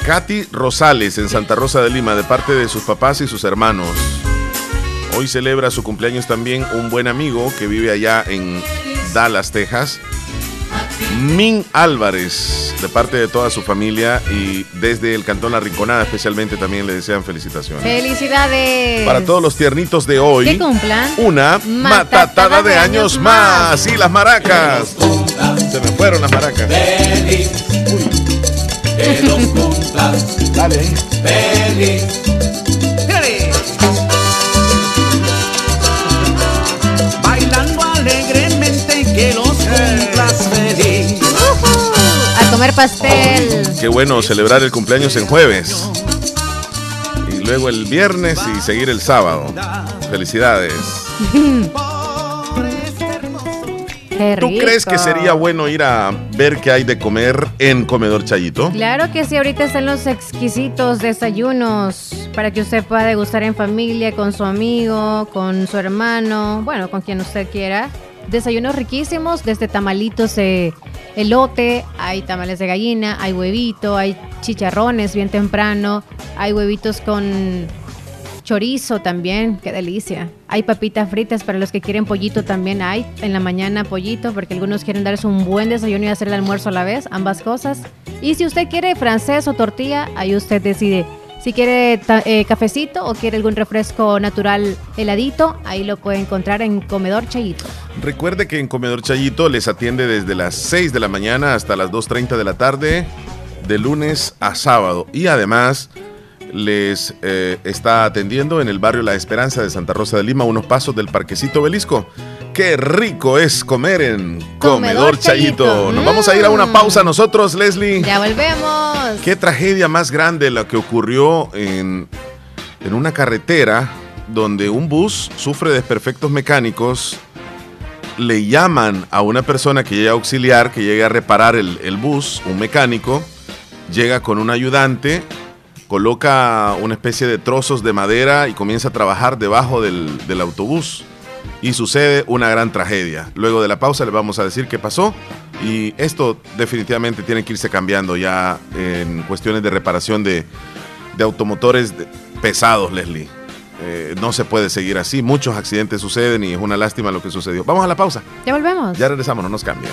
Katy Rosales en Santa Rosa de Lima, de parte de sus papás y sus hermanos. Hoy celebra su cumpleaños también un buen amigo que vive allá en Dallas, Texas. Min Álvarez, de parte de toda su familia y desde el Cantón La Rinconada especialmente también le desean felicitaciones. Felicidades. Para todos los tiernitos de hoy, Que cumplan. una matatada de años más. Y las maracas. Se me fueron las maracas. Que los cumplas. Dale ahí. Feliz. Comer pastel. Qué bueno celebrar el cumpleaños en jueves. Y luego el viernes y seguir el sábado. Felicidades. <laughs> ¿Tú crees que sería bueno ir a ver qué hay de comer en Comedor Chayito? Claro que sí, ahorita están los exquisitos desayunos para que usted pueda degustar en familia, con su amigo, con su hermano, bueno, con quien usted quiera. Desayunos riquísimos, desde tamalitos de elote, hay tamales de gallina, hay huevito, hay chicharrones bien temprano, hay huevitos con chorizo también, qué delicia. Hay papitas fritas para los que quieren pollito también hay. En la mañana pollito porque algunos quieren darse un buen desayuno y hacer el almuerzo a la vez, ambas cosas. Y si usted quiere francés o tortilla, ahí usted decide. Si quiere eh, cafecito o quiere algún refresco natural heladito, ahí lo puede encontrar en Comedor Chayito. Recuerde que en Comedor Chayito les atiende desde las 6 de la mañana hasta las 2.30 de la tarde, de lunes a sábado. Y además les eh, está atendiendo en el barrio La Esperanza de Santa Rosa de Lima, unos pasos del Parquecito Belisco. Qué rico es comer en Comedor, Comedor Chayito. Chayito. Nos vamos a ir a una pausa nosotros, Leslie. Ya volvemos. Qué tragedia más grande la que ocurrió en, en una carretera donde un bus sufre desperfectos mecánicos. Le llaman a una persona que llegue a auxiliar, que llegue a reparar el, el bus, un mecánico. Llega con un ayudante, coloca una especie de trozos de madera y comienza a trabajar debajo del, del autobús. Y sucede una gran tragedia. Luego de la pausa les vamos a decir qué pasó. Y esto definitivamente tiene que irse cambiando ya en cuestiones de reparación de, de automotores pesados, Leslie. Eh, no se puede seguir así. Muchos accidentes suceden y es una lástima lo que sucedió. Vamos a la pausa. Ya volvemos. Ya regresamos, no nos cambien.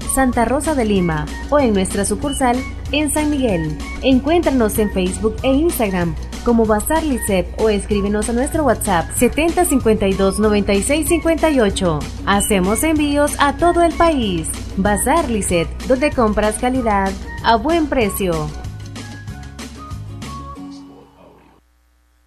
Santa Rosa de Lima o en nuestra sucursal en San Miguel. Encuéntranos en Facebook e Instagram como Bazar Licep o escríbenos a nuestro WhatsApp 7052 9658. Hacemos envíos a todo el país. Bazar Licep, donde compras calidad a buen precio.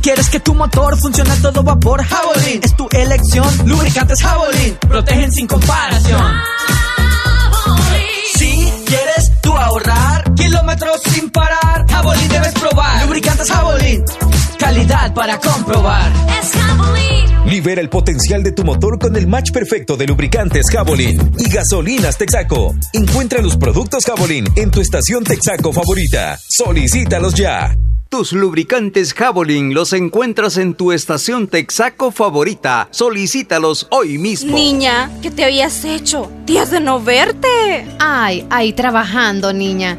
Si quieres que tu motor funcione a todo vapor, Javelin es tu elección. Lubricantes Javelin protegen sin comparación. Si quieres tú ahorrar kilómetros sin parar, Javelin debes probar. Lubricantes Javelin, calidad para comprobar. Es Javelin. Libera el potencial de tu motor con el match perfecto de lubricantes Javelin y gasolinas Texaco. Encuentra los productos Javelin en tu estación Texaco favorita. Solicítalos ya. Tus lubricantes Javelin los encuentras en tu estación Texaco favorita. Solicítalos hoy mismo. Niña, ¿qué te habías hecho? Días de no verte. Ay, ahí trabajando, niña.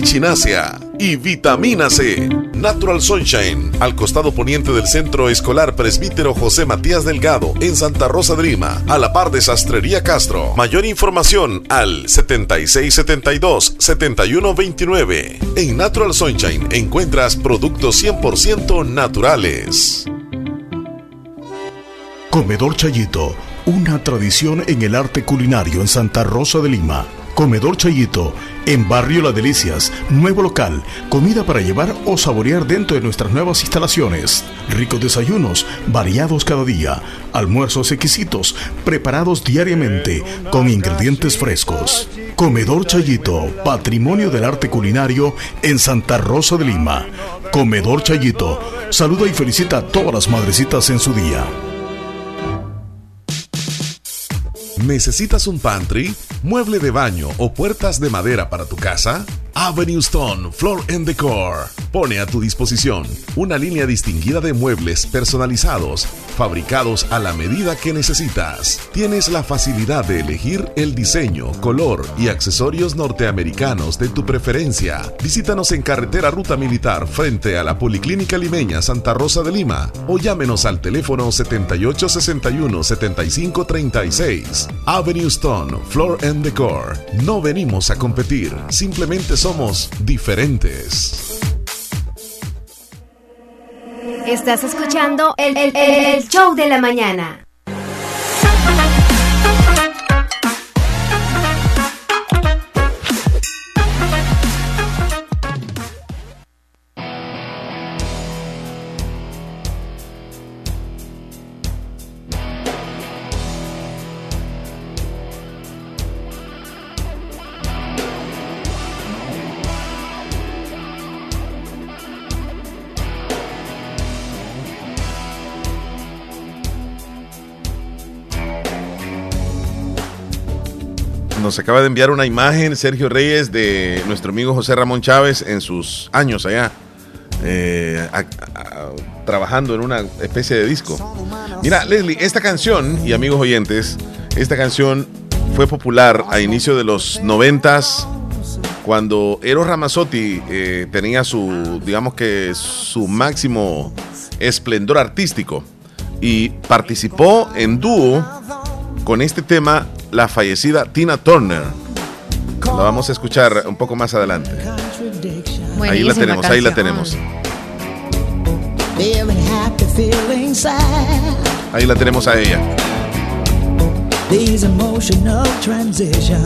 echinacea y vitamina C. Natural Sunshine, al costado poniente del Centro Escolar Presbítero José Matías Delgado, en Santa Rosa de Lima, a la par de Sastrería Castro. Mayor información al 7672-7129. En Natural Sunshine encuentras productos 100% naturales. Comedor Chayito, una tradición en el arte culinario en Santa Rosa de Lima Comedor Chayito, en Barrio Las Delicias, nuevo local, comida para llevar o saborear dentro de nuestras nuevas instalaciones. Ricos desayunos, variados cada día, almuerzos exquisitos, preparados diariamente, con ingredientes frescos. Comedor Chayito, patrimonio del arte culinario en Santa Rosa de Lima. Comedor Chayito, saluda y felicita a todas las madrecitas en su día. ¿Necesitas un pantry, mueble de baño o puertas de madera para tu casa? Avenue Stone Floor and Decor pone a tu disposición una línea distinguida de muebles personalizados, fabricados a la medida que necesitas. Tienes la facilidad de elegir el diseño, color y accesorios norteamericanos de tu preferencia. Visítanos en carretera Ruta Militar frente a la Policlínica Limeña Santa Rosa de Lima o llámenos al teléfono 7861 7536. Avenue Stone Floor and Decor. No venimos a competir, simplemente somos diferentes. Estás escuchando el, el- el- show de la mañana. Nos acaba de enviar una imagen Sergio Reyes de nuestro amigo José Ramón Chávez en sus años allá, eh, trabajando en una especie de disco. Mira, Leslie, esta canción, y amigos oyentes, esta canción fue popular a inicio de los noventas, cuando Eros Ramazzotti eh, tenía su, digamos que su máximo esplendor artístico y participó en dúo con este tema la fallecida Tina Turner. La vamos a escuchar un poco más adelante. Ahí la Buenísima tenemos, ahí la canción. tenemos. Feeling happy, feeling sad. Ahí la tenemos a ella. These emotional transitions.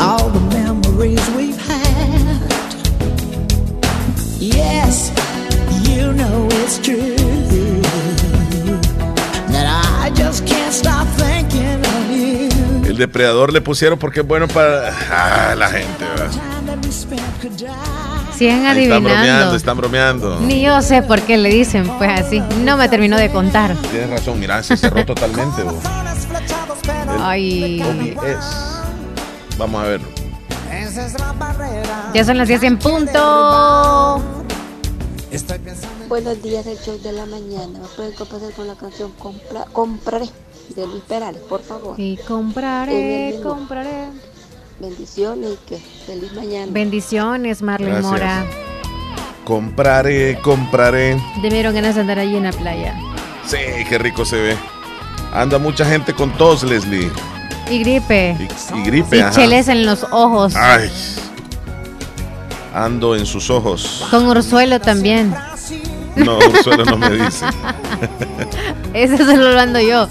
All the memories we've had. Yes, you know it's true. Depredador le pusieron porque es bueno para ah, la gente. ¿verdad? Siguen Ahí Están bromeando, adivinando. están bromeando. Ni yo sé por qué le dicen, pues así. No me terminó de contar. Tienes razón, mira, se cerró totalmente. bo. Ay. Es. Vamos a ver. Ya son las 10 en punto. Buenos días del show de la mañana. ¿Me pueden complacer con la canción Compra, Compraré de Luis Perales, por favor? Y compraré, compraré. Bendiciones y que feliz mañana. Bendiciones, Marlene Gracias. Mora. Compraré, compraré. De dieron ganas de andar allí en la playa. Sí, qué rico se ve. Anda mucha gente con tos, Leslie. Y gripe. Y gripe, Y ajá. cheles en los ojos. Ay. Ando en sus ojos. Con Ursuelo también. No, suelo no me dice. <laughs> Ese se lo ando yo.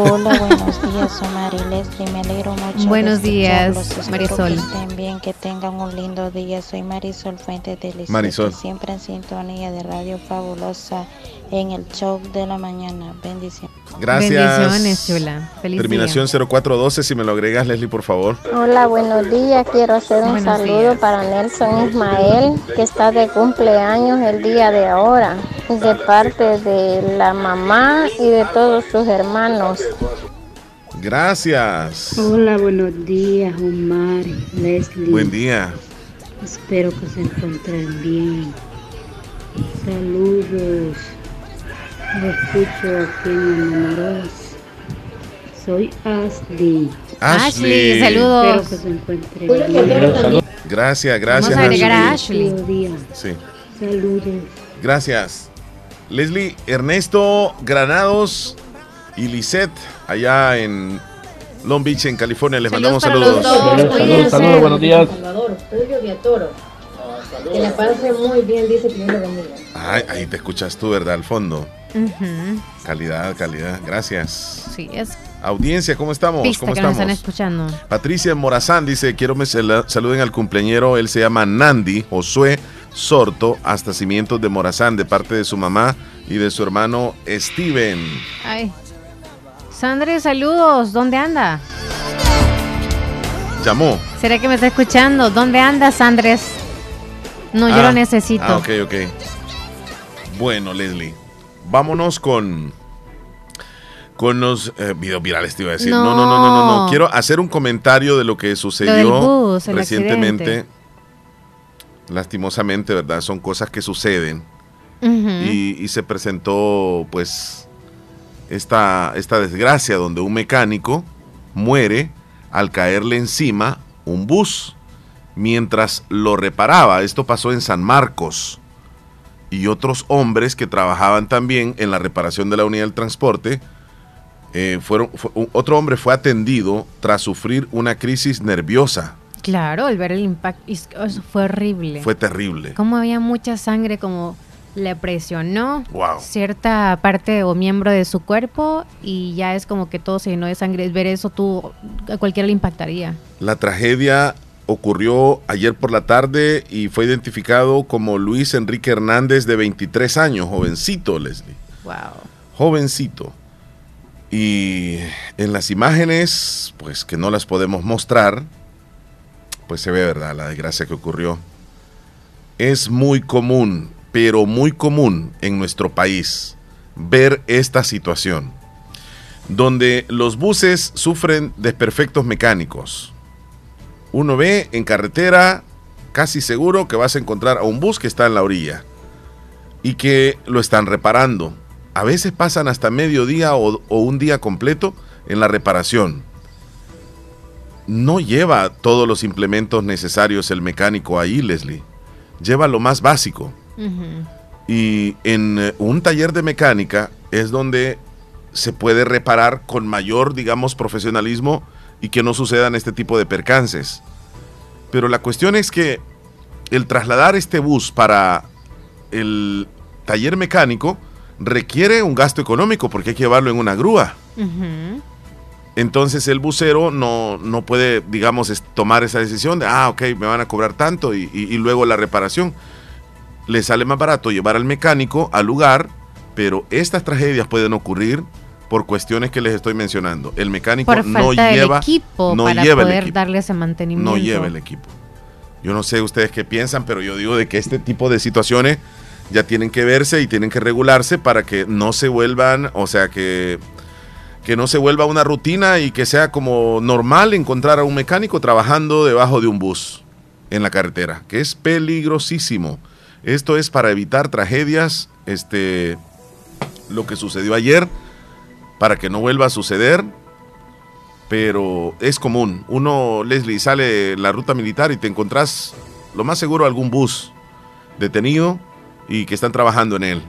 Hola, buenos días, soy Mari Leslie, me alegro mucho. Buenos de días, Marisol. Que estén bien, que tengan un lindo día. Soy Marisol Fuentes de Lisette, Marisol. siempre en sintonía de Radio Fabulosa en el show de la mañana. Bendiciones. Gracias. Bendiciones, chula. Feliz Terminación día. 0412, si me lo agregas, Leslie, por favor. Hola, buenos días. Quiero hacer un Buenos saludo días. para Nelson Ismael, que está de cumpleaños el día de ahora, de parte de la mamá y de todos sus hermanos. Gracias. Hola, buenos días, Omar, Leslie. Buen día. Espero que se encuentren bien. Saludos. Lo escucho aquí en. Soy Ashley. Ashley, saludos. Espero que se encuentren bien. Gracias, gracias. Vamos a agregar a Ashley. Días. Sí. Saludos. Gracias. Leslie, Ernesto Granados y Lisette, allá en Long Beach, en California, les mandamos Saludos saludos. Saludos, saludos, buenos días. Salvador, Tulio Viatoro. Que la pase muy bien, dice que le bendiga. Ay, ahí te escuchas tú, ¿verdad? Al fondo. Calidad, calidad. Gracias. Sí, es Audiencia, ¿cómo estamos? pista ¿Cómo que nos estamos? están escuchando. Patricia Morazán dice, quiero me sal- saluden al cumpleañero, él se llama Nandi Josué Sorto, hasta Cimientos de Morazán, de parte de su mamá y de su hermano Steven. Ay. Sandre, saludos. ¿Dónde anda? Llamó. ¿Será que me está escuchando? ¿Dónde andas, Andrés? No, yo Ah, lo necesito. Ah, ok, ok. Bueno, Leslie, vámonos con con los eh, videos virales, te iba a decir. No. no, no, no, no, no. Quiero hacer un comentario de lo que sucedió bus, recientemente. accidente. Lastimosamente, ¿verdad? Son cosas que suceden. Y, y se presentó pues esta, esta desgracia donde un mecánico muere al caerle encima un bus mientras lo reparaba. Esto pasó en San Marcos. Y otros hombres que trabajaban también en la reparación de la unidad del transporte, eh, fueron, fue- otro hombre fue atendido tras sufrir una crisis nerviosa. Claro, el ver el impacto. fue horrible. Fue terrible. Como había mucha sangre, como le presionó Wow. cierta parte o miembro de su cuerpo y ya es como que todo se llenó de sangre. Ver eso tú, a cualquiera le impactaría. La tragedia ocurrió ayer por la tarde y fue identificado como Luis Enrique Hernández de 23 años, jovencito, Leslie. Wow. Jovencito. Y en las imágenes, pues que no las podemos mostrar, pues se ve, ¿verdad? La desgracia que ocurrió. Es muy común, pero muy común en nuestro país ver esta situación, donde los buses sufren desperfectos mecánicos. Uno ve en carretera, casi seguro que vas a encontrar a un bus que está en la orilla y que lo están reparando. A veces pasan hasta medio día o, o un día completo en la reparación. No lleva todos los implementos necesarios el mecánico ahí, Leslie. Lleva lo más básico. Y en eh, un taller de mecánica es donde se puede reparar con mayor, digamos, profesionalismo y que no sucedan este tipo de percances. Pero la cuestión es que el trasladar este bus para el taller mecánico requiere un gasto económico porque hay que llevarlo en una grúa. Entonces el bucero no, no puede, digamos, tomar esa decisión de, ah, ok, me van a cobrar tanto y, y- y luego la reparación. Le sale más barato llevar al mecánico al lugar, pero estas tragedias pueden ocurrir por cuestiones que les estoy mencionando. El mecánico Por no lleva, equipo no para lleva el poder equipo darle ese mantenimiento. no lleva el equipo. Yo no sé ustedes qué piensan, pero yo digo de que este tipo de situaciones ya tienen que verse y tienen que regularse para que no se vuelvan, o sea, que, que no se vuelva una rutina y que sea como normal encontrar a un mecánico trabajando debajo de un bus en la carretera, que es peligrosísimo. Esto es para evitar tragedias, este, lo que sucedió ayer, para que no vuelva a suceder pero es común. Uno, Leslie, sale la ruta militar y te encontrás, lo más seguro, algún bus detenido y que están trabajando en él.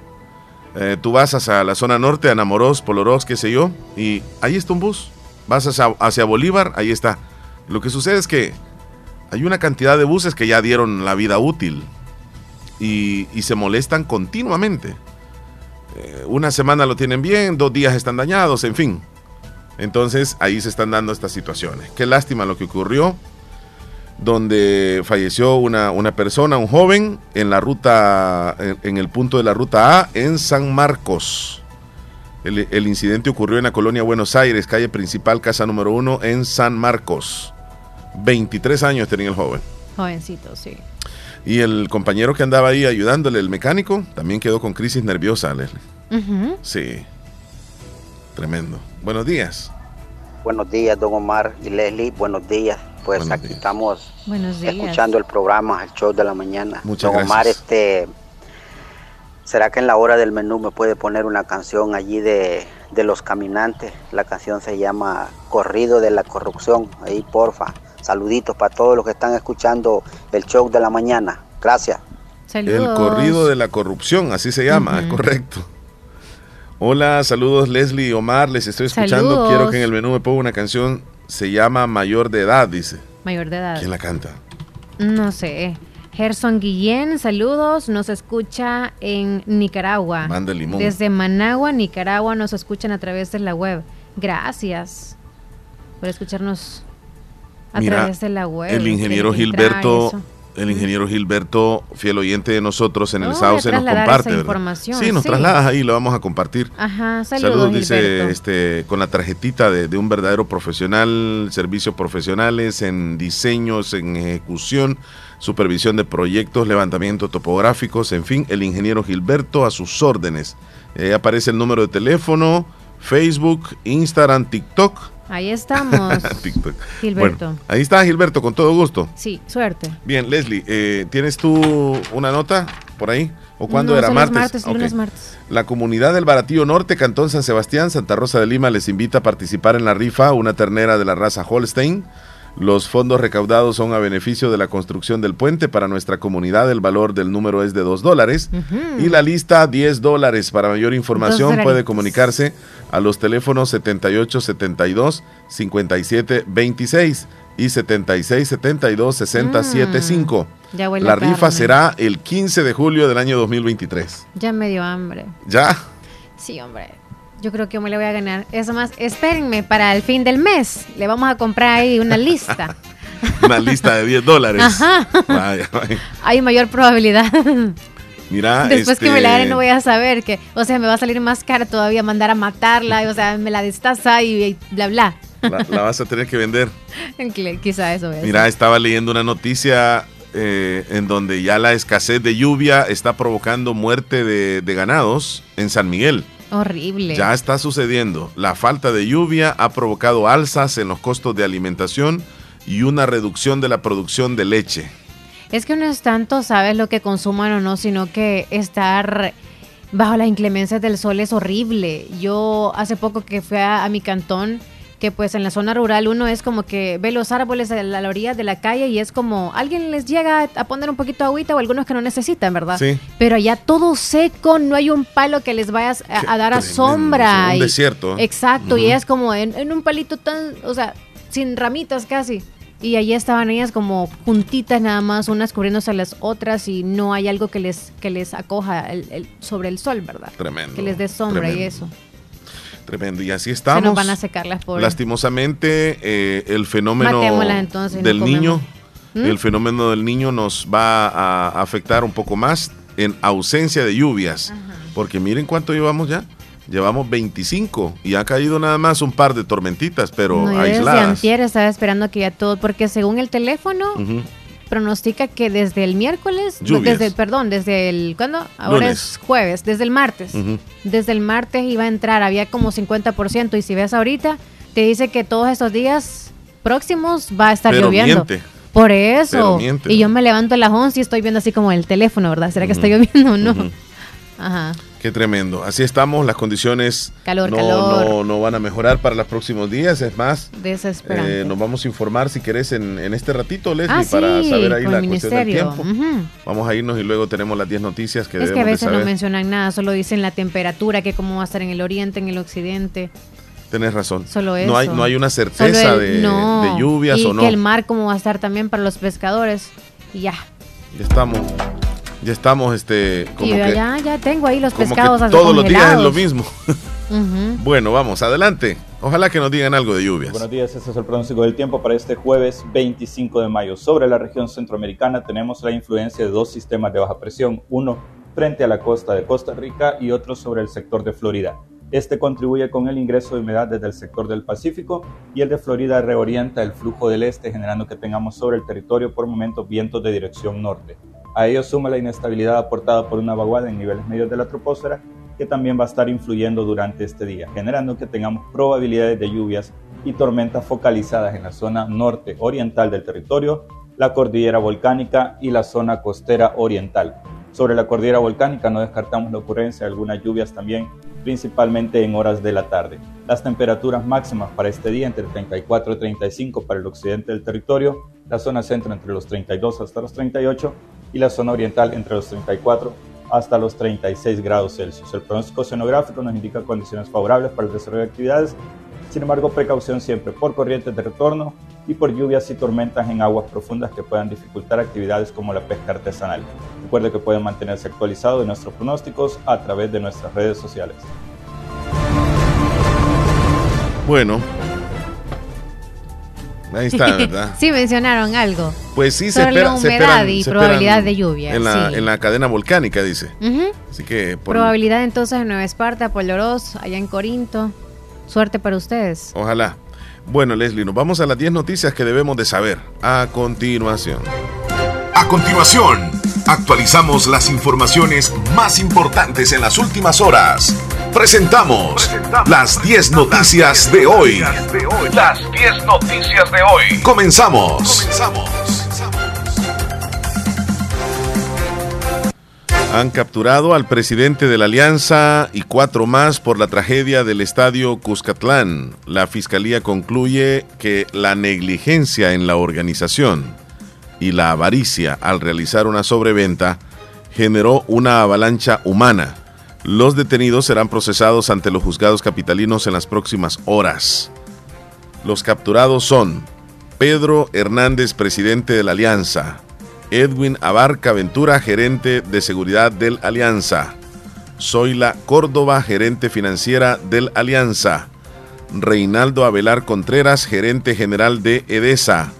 Eh, tú vas hacia la zona norte, Anamorós, Polorós, qué sé yo, y ahí está un bus. Vas hacia, Bolívar, ahí está. Lo que sucede es que hay una cantidad de buses que ya dieron la vida útil y se molestan continuamente. Eh, una semana lo tienen bien, dos días están dañados, en fin. Entonces ahí se están dando estas situaciones. Qué lástima lo que ocurrió, donde falleció una, una persona, un joven, en la ruta, en, el punto de la ruta A, en San Marcos. El, el incidente ocurrió en la colonia Buenos Aires, calle principal, casa número uno, en San Marcos. 23 años tenía el joven. Jovencito, sí. Y el compañero que andaba ahí ayudándole, el mecánico, también quedó con crisis nerviosa, Leslie. Sí. Tremendo. Buenos días. Buenos días, don Omar y Leslie. Buenos días. Pues Buenos aquí días. estamos escuchando el programa, el show de la mañana. Muchas don Omar, gracias. este, ¿será que en la hora del menú me puede poner una canción allí de, de los caminantes? La canción se llama Corrido de la Corrupción. Ahí, porfa. Saluditos para todos los que están escuchando el show de la mañana. Gracias. El corrido de la corrupción, así se llama, correcto. Hola, saludos Leslie y Omar, les estoy escuchando. Saludos. Quiero que en el menú me ponga una canción, se llama Mayor de Edad, dice. Mayor de edad. ¿Quién la canta? No sé. Gerson Guillén, saludos, nos escucha en Nicaragua. Manda limón. Desde Managua, Nicaragua, nos escuchan a través de la web. Gracias por escucharnos a Mira, través de la web. el ingeniero Gilberto, el ingeniero Gilberto, fiel oyente de nosotros en el Oh, Sauce, nos comparte. esa información, Sí, nos sí. trasladas ahí, lo vamos a compartir. Ajá, saludos, dice Gilberto. este con la tarjetita de, de un verdadero profesional, servicios profesionales en diseños, en ejecución, supervisión de proyectos, levantamiento topográficos, en fin, el ingeniero Gilberto a sus órdenes. Eh, aparece el número de teléfono, Facebook, Instagram, TikTok. Ahí estamos. <laughs> Gilberto. Bueno, ahí está Gilberto, con todo gusto. Sí, suerte. Bien, Leslie, eh, ¿tienes tú una nota por ahí? ¿O cuándo No, era? ¿Martes? martes, lunes, martes. La comunidad del Baratillo Norte, Cantón San Sebastián, Santa Rosa de Lima, les invita a participar en la rifa una ternera de la raza Holstein. Los fondos recaudados son a beneficio de la construcción del puente para nuestra comunidad. El valor del número es de 2 dólares. Y la lista 10 dólares. Para mayor información puede comunicarse a los teléfonos 7872 5726 y 7672 6075. Mm, La rifa carne. será el 15 de julio del año 2023. Ya me dio hambre. ¿Ya? Sí, hombre. Yo creo que me le voy a ganar. Es más, espérenme para el fin del mes. Le vamos a comprar ahí una lista. <laughs> Una lista de 10 dólares. Ajá. Vaya, vaya. Hay mayor probabilidad. Mira, <laughs> Después que me la este, gane no voy a saber que, o sea, me va a salir más cara todavía mandar a matarla, y, o sea, me la destaza y, y bla, bla. la, la vas a tener que vender. <laughs> Quizá eso es. Mira, estaba leyendo una noticia eh, en donde ya la escasez de lluvia está provocando muerte de, de ganados en San Miguel. Horrible. Ya está sucediendo. La falta de lluvia ha provocado alzas en los costos de alimentación y una reducción de la producción de leche. Es que no es tanto, sabes, lo que consuman o no, sino que estar bajo las inclemencias del sol es horrible. Yo hace poco que fui a, a mi cantón, que pues en la zona rural uno es como que ve los árboles a la, orilla de la calle y es como alguien les llega a poner un poquito de agüita o algunos que no necesitan, ¿verdad? Sí. Pero allá todo seco, no hay un palo que les vayas a, a dar a sombra. un y- desierto. Exacto, y es como en, en un palito tan, o sea, sin ramitas casi. Y allí estaban ellas como juntitas nada más, unas cubriéndose a las otras y no hay algo que les, que les acoja el- el- sobre el sol, ¿verdad? Tremendo. Que les dé sombra y eso. Tremendo. Y así Se estamos. nos van a secar las pobres. Lastimosamente, eh, el fenómeno entonces, del niño, ¿Mm? el fenómeno del niño nos va a afectar un poco más en ausencia de lluvias. Porque miren cuánto llevamos ya. Llevamos 25 y ha caído nada más un par de tormentitas, pero No, yo desde aisladas. antier estaba esperando que ya todo, porque según el teléfono. Pronostica que desde el miércoles, Lluvias. desde, perdón, desde el, ¿cuándo? Ahora Lunes. es jueves, desde el martes. Desde el martes iba a entrar, había como 50% y si ves ahorita, te dice que todos estos días próximos va a estar Pero lloviendo. miente. Por eso. miente. Y yo me levanto a las 11 y estoy viendo así como el teléfono, ¿verdad? ¿Será que está lloviendo o no? Ajá. Qué tremendo. Así estamos, las condiciones Calor, no, calor. No, no van a mejorar para los próximos días. Es más, eh, nos vamos a informar si querés en, en este ratito, Leslie, ah, para saber ahí la cuestión del tiempo. Vamos a irnos y luego tenemos las 10 noticias que Es que a veces no mencionan nada, solo dicen la temperatura, que cómo va a estar en el oriente, en el occidente. Tenés razón. Solo eso. No hay, no hay una certeza el- de, no. de lluvias y o no. que el mar cómo va a estar también para los pescadores. Y ya. Ya estamos, ya estamos, este, como y que, ya, ya tengo ahí los como que pescados así todos los días es lo mismo. <laughs> Bueno, vamos, adelante. Ojalá que nos digan algo de lluvias. Buenos días, este es el pronóstico del tiempo para este jueves 25 de mayo. Sobre la región centroamericana tenemos la influencia de dos sistemas de baja presión, uno frente a la costa de Costa Rica y otro sobre el sector de Florida. Este contribuye con el ingreso de humedad desde el sector del Pacífico y el de Florida reorienta el flujo del este, generando que tengamos sobre el territorio por momentos vientos de dirección norte. A ello suma la inestabilidad aportada por una vaguada en niveles medios de la troposfera que también va a estar influyendo durante este día, generando que tengamos probabilidades de lluvias y tormentas focalizadas en la zona norte oriental del territorio, la cordillera volcánica y la zona costera oriental. Sobre la cordillera volcánica no descartamos la ocurrencia de algunas lluvias también, principalmente en horas de la tarde. Las temperaturas máximas para este día entre 34 y 35 para el occidente del territorio, la zona centro entre los 32 hasta los 38 y la zona oriental entre los 34 hasta los 36 grados Celsius. El pronóstico oceanográfico nos indica condiciones favorables para el desarrollo de actividades, sin embargo precaución siempre por corrientes de retorno y por lluvias y tormentas en aguas profundas que puedan dificultar actividades como la pesca artesanal. Recuerde que pueden mantenerse actualizados de nuestros pronósticos a través de nuestras redes sociales. Bueno, Ahí está, <laughs> ¿verdad? sí, mencionaron algo. Pues sí, se espera. la se esperan- y se probabilidad de lluvia, En la, sí. en la cadena volcánica, dice. Ujú. Así que. por- Probabilidad entonces en Nueva Esparta, Polorós, allá en Corinto. Suerte para ustedes. Ojalá. Bueno, Leslie, nos vamos a las 10 noticias que debemos de saber a continuación. A continuación, actualizamos las informaciones más importantes en las últimas horas. Presentamos las 10 noticias de hoy. Las 10 noticias de hoy. Comenzamos. Han capturado al presidente de la Alianza y cuatro más por la tragedia del estadio Cuscatlán. La fiscalía concluye que la negligencia en la organización y la avaricia al realizar una sobreventa generó una avalancha humana. Los detenidos serán procesados ante los juzgados capitalinos en las próximas horas. Los capturados son Pedro Hernández, presidente de la Alianza, Edwin Abarca Ventura, gerente de seguridad del Alianza, Zoila Córdoba, gerente financiera del Alianza, Reinaldo Abelar Contreras, gerente general de EDESA,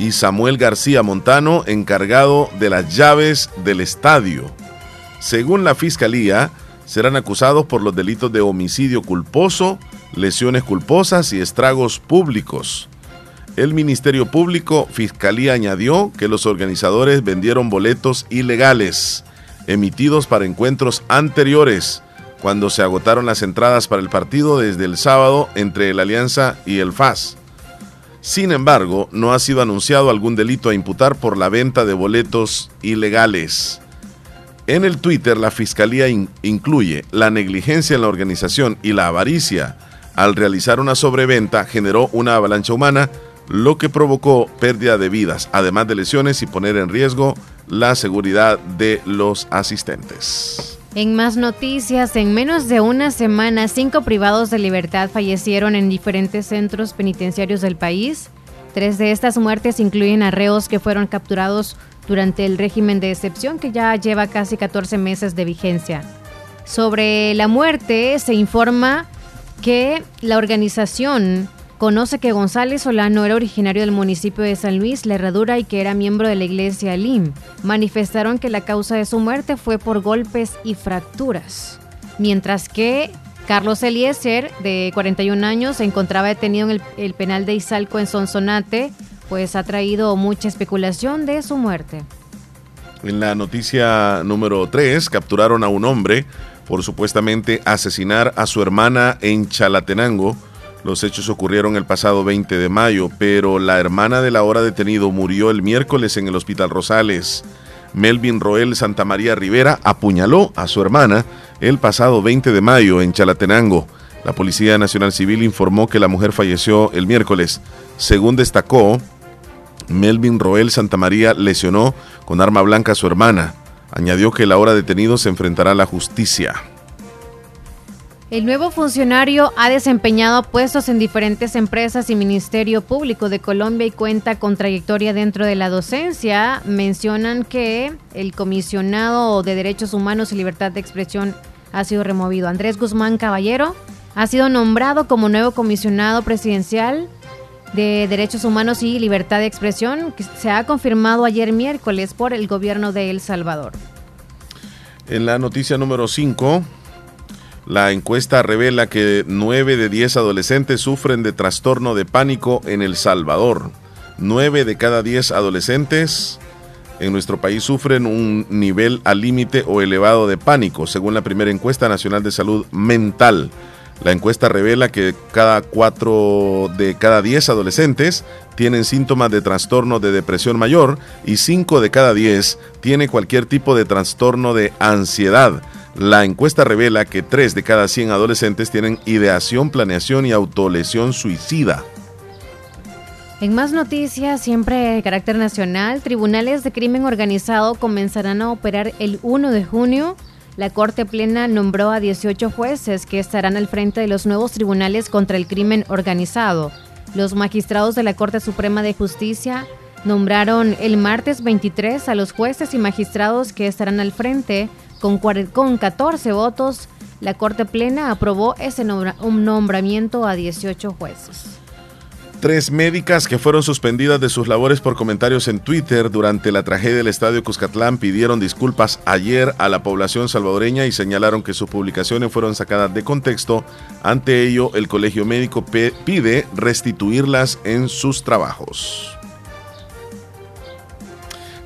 y Samuel García Montano, encargado de las llaves del estadio. Según la fiscalía, serán acusados por los delitos de homicidio culposo, lesiones culposas y estragos públicos. El Ministerio Público Fiscalía añadió que los organizadores vendieron boletos ilegales emitidos para encuentros anteriores cuando se agotaron las entradas para el partido desde el sábado entre la Alianza y el FAS. Sin embargo, no ha sido anunciado algún delito a imputar por la venta de boletos ilegales. En el Twitter, la Fiscalía in- incluye la negligencia en la organización y la avaricia al realizar una sobreventa generó una avalancha humana, lo que provocó pérdida de vidas, además de lesiones y poner en riesgo la seguridad de los asistentes. En más noticias, en menos de una semana, cinco privados de libertad fallecieron en diferentes centros penitenciarios del país. Tres de estas muertes incluyen a reos que fueron capturados durante el régimen de excepción que ya lleva casi 14 meses de vigencia. Sobre la muerte se informa que la organización conoce que González Solano era originario del municipio de San Luis, La Herradura, y que era miembro de la iglesia LIM. Manifestaron que la causa de su muerte fue por golpes y fracturas. Mientras que Carlos Eliezer, de 41 años, se encontraba detenido en el, el penal de Izalco en Sonsonate, pues ha traído mucha especulación de su muerte. En la noticia número 3, capturaron a un hombre por supuestamente asesinar a su hermana en Chalatenango. Los hechos ocurrieron el pasado 20 de mayo, pero la hermana del ahora detenido murió el miércoles en el Hospital Rosales. Melvin Roel Santamaría Rivera apuñaló a su hermana el pasado 20 de mayo en Chalatenango. La Policía Nacional Civil informó que la mujer falleció el miércoles. Según destacó, Melvin Roel Santamaría lesionó con arma blanca a su hermana. Añadió que el ahora detenido se enfrentará a la justicia. El nuevo funcionario ha desempeñado puestos en diferentes empresas y Ministerio Público de Colombia y cuenta con trayectoria dentro de la docencia. Mencionan que el comisionado de Derechos Humanos y Libertad de Expresión ha sido removido. Andrés Guzmán Caballero ha sido nombrado como nuevo comisionado presidencial de Derechos Humanos y Libertad de Expresión, que se ha confirmado ayer miércoles por el gobierno de El Salvador. En la noticia número 5, la encuesta revela que 9 de 10 adolescentes sufren de trastorno de pánico en El Salvador. 9 de cada 10 adolescentes en nuestro país sufren un nivel al límite o elevado de pánico, según la primera encuesta nacional de salud mental. La encuesta revela que cada 4 de cada 10 adolescentes tienen síntomas de trastorno de depresión mayor y 5 de cada 10 tiene cualquier tipo de trastorno de ansiedad. La encuesta revela que 3 de cada 100 adolescentes tienen ideación, planeación y autolesión suicida. En más noticias, siempre de carácter nacional, tribunales de crimen organizado comenzarán a operar el 1 de junio. La Corte Plena nombró a 18 jueces que estarán al frente de los nuevos tribunales contra el crimen organizado. Los magistrados de la Corte Suprema de Justicia nombraron el martes 23 a los jueces y magistrados que estarán al frente con, con 14 votos. La Corte Plena aprobó ese nombramiento a 18 jueces. Tres médicas que fueron suspendidas de sus labores por comentarios en Twitter durante la tragedia del Estadio Cuscatlán pidieron disculpas ayer a la población salvadoreña y señalaron que sus publicaciones fueron sacadas de contexto. Ante ello, el Colegio Médico pide restituirlas en sus trabajos.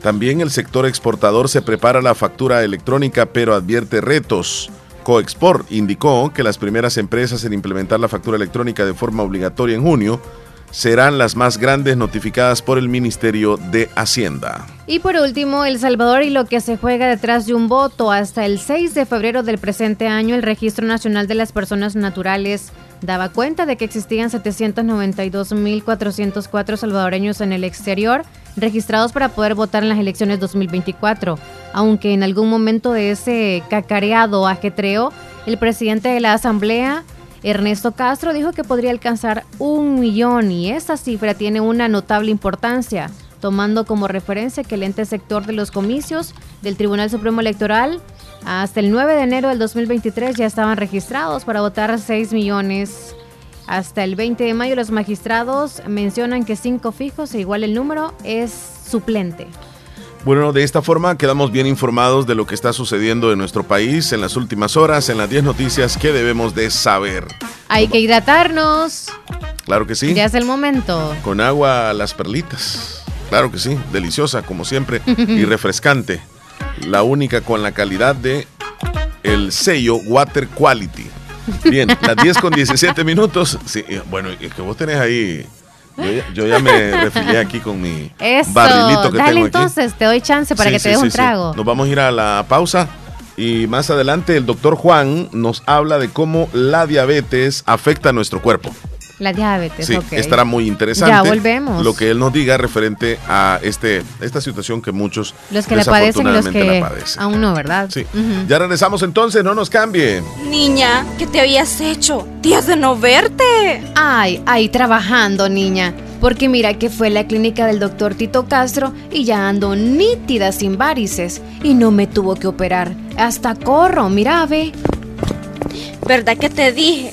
También el sector exportador se prepara la factura electrónica pero advierte retos. Coexport indicó que las primeras empresas en implementar la factura electrónica de forma obligatoria en junio serán las más grandes notificadas por el Ministerio de Hacienda. Y por último, El Salvador y lo que se juega detrás de un voto. Hasta el 6 de febrero del presente año, el Registro Nacional de las Personas Naturales daba cuenta de que existían 792.404 salvadoreños en el exterior registrados para poder votar en las elecciones 2024. Aunque en algún momento de ese cacareado ajetreo, el presidente de la Asamblea Ernesto Castro dijo que podría alcanzar un millón y esa cifra tiene una notable importancia, tomando como referencia que el ente sector de los comicios del Tribunal Supremo Electoral hasta el 9 de enero del 2023 ya estaban registrados para votar 6 millones. Hasta el 20 de mayo los magistrados mencionan que 5 fijos e igual el número es suplente. Bueno, de esta forma quedamos bien informados de lo que está sucediendo en nuestro país en las últimas horas, en las 10 noticias que debemos de saber. Hay que hidratarnos. Claro que sí. Ya es el momento. Con agua las perlitas. Claro que sí, deliciosa como siempre y <laughs> refrescante. La única con la calidad de el sello Water Quality. Bien, las <laughs> 10 con 17 minutos. Sí, bueno, es que vos tenés ahí yo ya, me refilé aquí con mi barrilito que dale tengo entonces, te doy chance para que te dé un trago. Nos vamos a ir a la pausa y más adelante el doctor Juan nos habla de cómo la diabetes afecta a nuestro cuerpo. La diabetes, sí, estará muy interesante. Ya volvemos. Lo que él nos diga referente a este esta situación que muchos los que la padecen y los que aún no, ¿verdad? Sí. Ya regresamos entonces, no nos cambie. Niña, ¿qué te habías hecho? Días de no verte. Ay, ahí trabajando, niña. Porque mira que fue la clínica del doctor Tito Castro y ya ando nítida sin varices y no me tuvo que operar. Hasta corro, mira, ve. ¿Verdad que te dije?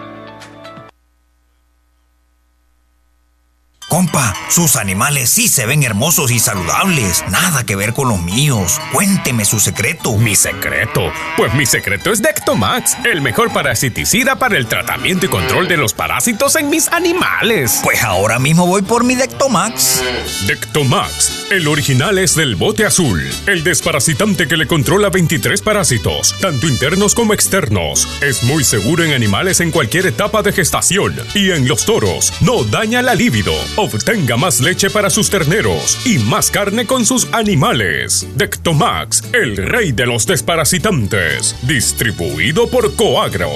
Compa, sus animales sí se ven hermosos y saludables. Nada que ver con los míos. Cuénteme su secreto. ¿Mi secreto? Pues mi secreto es Dectomax, el mejor parasiticida para el tratamiento y control de los parásitos en mis animales. Pues ahora mismo voy por mi Dectomax. Dectomax, el original es del bote azul, el desparasitante que le controla 23 parásitos, tanto internos como externos. Es muy seguro en animales en cualquier etapa de gestación y en los toros. No daña la libido Obtenga más leche para sus terneros y más carne con sus animales. Dectomax, el rey de los desparasitantes. Distribuido por Coagro.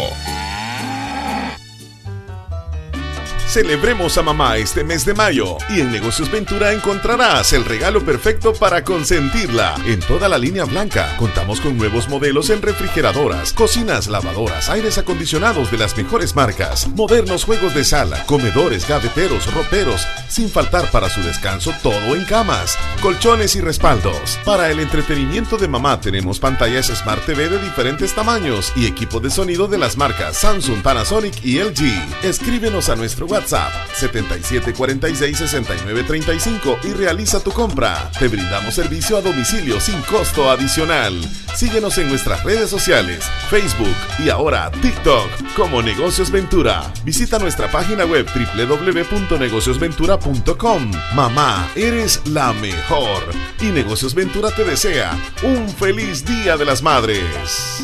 Celebremos a mamá este mes de mayo y en Negocios Ventura encontrarás el regalo perfecto para consentirla. En toda la línea blanca contamos con nuevos modelos en refrigeradoras, cocinas, lavadoras, aires acondicionados de las mejores marcas, modernos juegos de sala, comedores, gaveteros, roperos, sin faltar para su descanso todo en camas, colchones y respaldos. Para el entretenimiento de mamá tenemos pantallas Smart TV de diferentes tamaños y equipos de sonido de las marcas Samsung, Panasonic y LG. Escríbenos a nuestro WhatsApp 7746-6935 y realiza tu compra. Te brindamos servicio a domicilio sin costo adicional. Síguenos en nuestras redes sociales, Facebook y ahora TikTok como Negocios Ventura. Visita nuestra página web www.negociosventura.com. Mamá, eres la mejor. Y Negocios Ventura te desea un feliz Día de las Madres.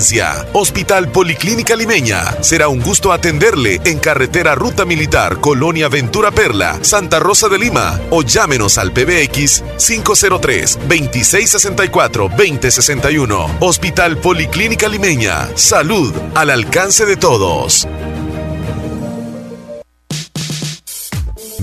Hospital Policlínica Limeña. Será un gusto atenderle en carretera Ruta Militar, Colonia Ventura Perla, Santa Rosa de Lima. O llámenos al PBX 503-2664-2061. Hospital Policlínica Limeña. Salud al alcance de todos.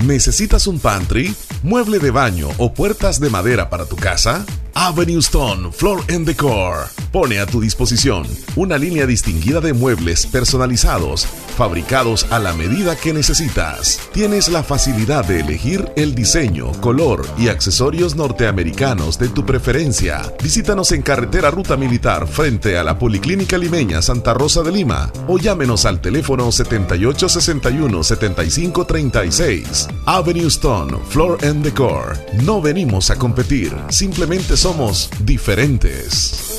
¿Necesitas un pantry, mueble de baño o puertas de madera para tu casa? Avenue Stone Floor and Decor. Pone a tu disposición una línea distinguida de muebles personalizados, fabricados a la medida que necesitas. Tienes la facilidad de elegir el diseño, color y accesorios norteamericanos de tu preferencia. Visítanos en carretera Ruta Militar frente a la Policlínica Limeña Santa Rosa de Lima o llámenos al teléfono 7861 7536. Avenue Stone Floor and Decor. No venimos a competir, simplemente somos diferentes.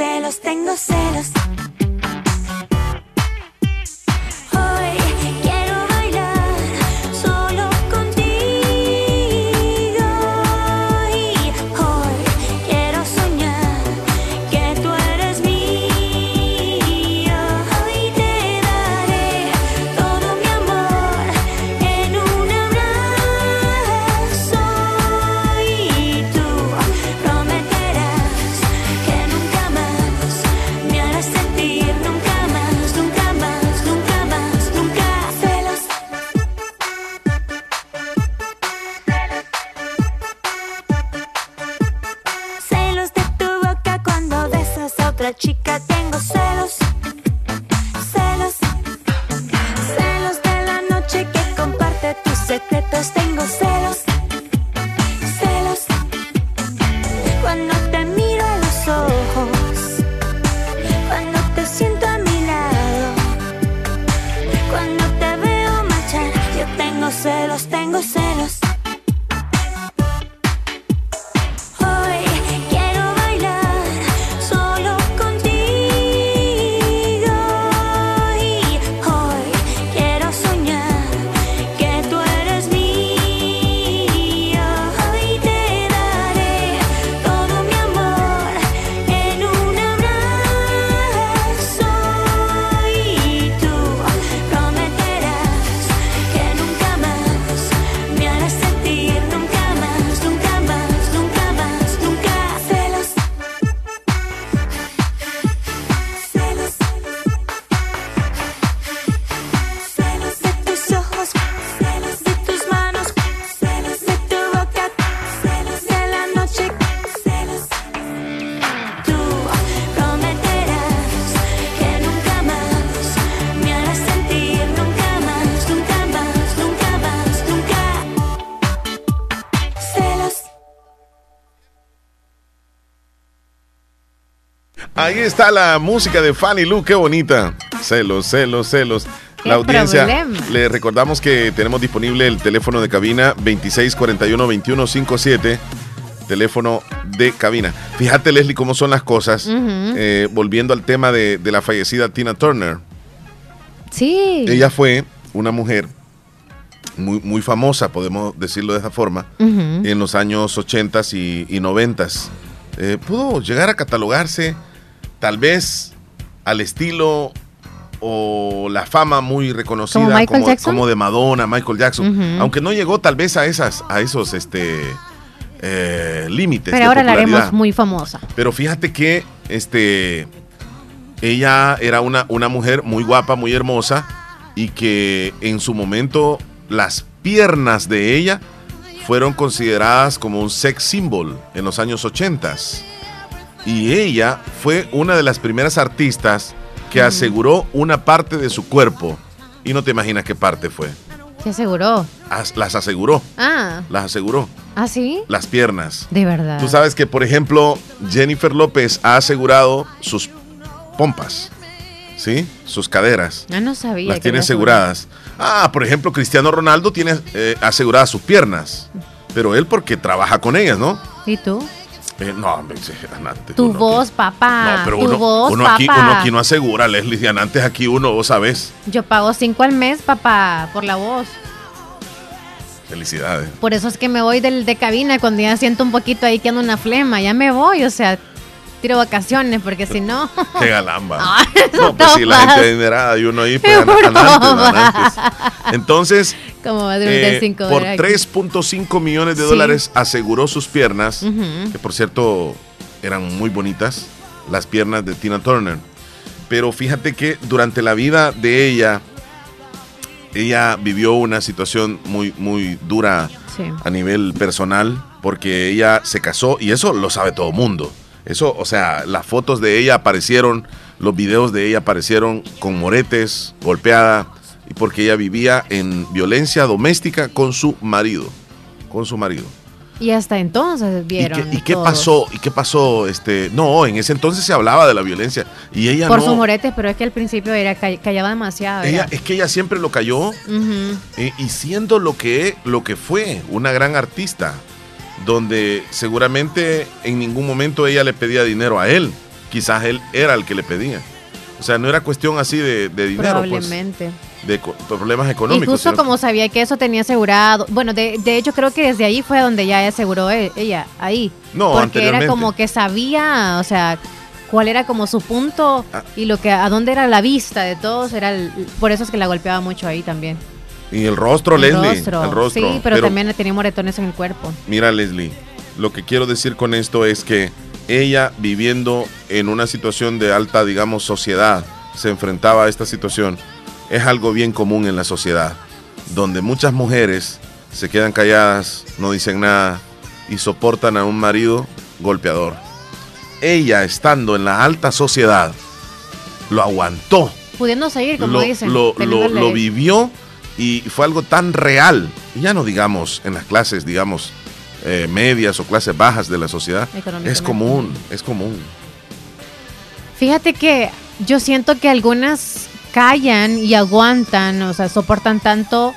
Celos, tengo celos. Ahí está la música de Fanny Lu, qué bonita. Celos, celos, celos. La audiencia, problema. le recordamos que tenemos disponible el teléfono de cabina 2641-2157, teléfono de cabina. Fíjate, Leslie, cómo son las cosas. Eh, volviendo al tema de, de la fallecida Tina Turner. Sí. Ella fue una mujer muy, muy famosa, podemos decirlo de esa forma, en los años 80 y, y 90. Eh, pudo llegar a catalogarse tal vez al estilo o la fama muy reconocida ¿Como de Madonna, Michael Jackson, aunque no llegó tal vez a esas a esos este eh, límites. Pero de ahora la haremos muy famosa. Pero fíjate que este ella era una, una mujer muy guapa, muy hermosa y que en su momento las piernas de ella fueron consideradas como un sex symbol en los años 80. Y ella fue una de las primeras artistas que aseguró una parte de su cuerpo. Y no te imaginas qué parte fue. ¿Se aseguró? As- Las aseguró. Ah, Las aseguró. ¿ah, sí? Las piernas. De verdad. Tú sabes que, por ejemplo, Jennifer López ha asegurado sus pompas, ¿sí? Sus caderas. Ah, no sabía. Las que tiene aseguradas. Ah, por ejemplo, Cristiano Ronaldo tiene eh, aseguradas sus piernas. Pero él porque trabaja con ellas, ¿no? ¿Y tú? Eh, no, Anante, Tu voz, papá. No, pero tu uno, voz, uno papá. aquí, uno aquí no asegura, Leslie. Antes aquí uno, vos sabés. Yo pago cinco al mes, papá, por la voz. Felicidades. Por eso es que me voy del, de cabina cuando ya siento un poquito ahí que ando una flema. Ya me voy, o sea, tiro vacaciones porque si no... <laughs> Qué galamba. <laughs> Ah, no, pues sí, la gente adinerada y uno ahí, <laughs> pues. Entonces, Como va a Eh, 35 por dólares. 3.5 millones de Sí. dólares aseguró sus piernas, que por cierto eran muy bonitas, las piernas de Tina Turner. Pero fíjate que durante la vida de ella, ella vivió una situación muy, muy dura Sí. a nivel personal, porque ella se casó y eso lo sabe todo el mundo. Eso, o sea, las fotos de ella aparecieron, los videos de ella aparecieron con moretes, golpeada, y porque ella vivía en violencia doméstica con su marido, con su marido. Y hasta entonces ¿Y vieron. qué, y qué pasó? ¿Y qué pasó? Este, no, en ese entonces se hablaba de la violencia y ella Por no. sus moretes, pero es que al principio era ca- callaba demasiado. ella, es que ella siempre lo cayó eh, y siendo lo que, lo que fue, una gran artista, donde seguramente en ningún momento ella le pedía dinero a él, quizás él era el que le pedía. O sea, no era cuestión así de, de dinero, pues, Probablemente. de problemas Y económicos. justo sino- como sabía que eso tenía asegurado, bueno, de, de hecho creo que desde ahí fue donde ya aseguró e- ella, ahí. No, Porque era como que sabía, o sea, cuál era como su punto Ah. y lo que a dónde era la vista de todos, era el- por eso es que la golpeaba mucho ahí también. Y el rostro, el Leslie. rostro. El rostro. Sí, pero, también tenía moretones en el cuerpo. Mira, Leslie, lo que quiero decir con esto es que ella viviendo en una situación de alta, digamos, sociedad, se enfrentaba a esta situación. Es algo bien común en la sociedad, donde muchas mujeres se quedan calladas, no dicen nada y soportan a un marido golpeador. Ella, estando en la alta sociedad, lo aguantó, Pudiendo seguir, como lo, dicen. lo- lo- lo vivió y fue algo tan real. Y ya no digamos en las clases, digamos, eh, medias o clases bajas de la sociedad. Es común, es común. Fíjate que yo siento que algunas callan y aguantan, o sea, soportan tanto,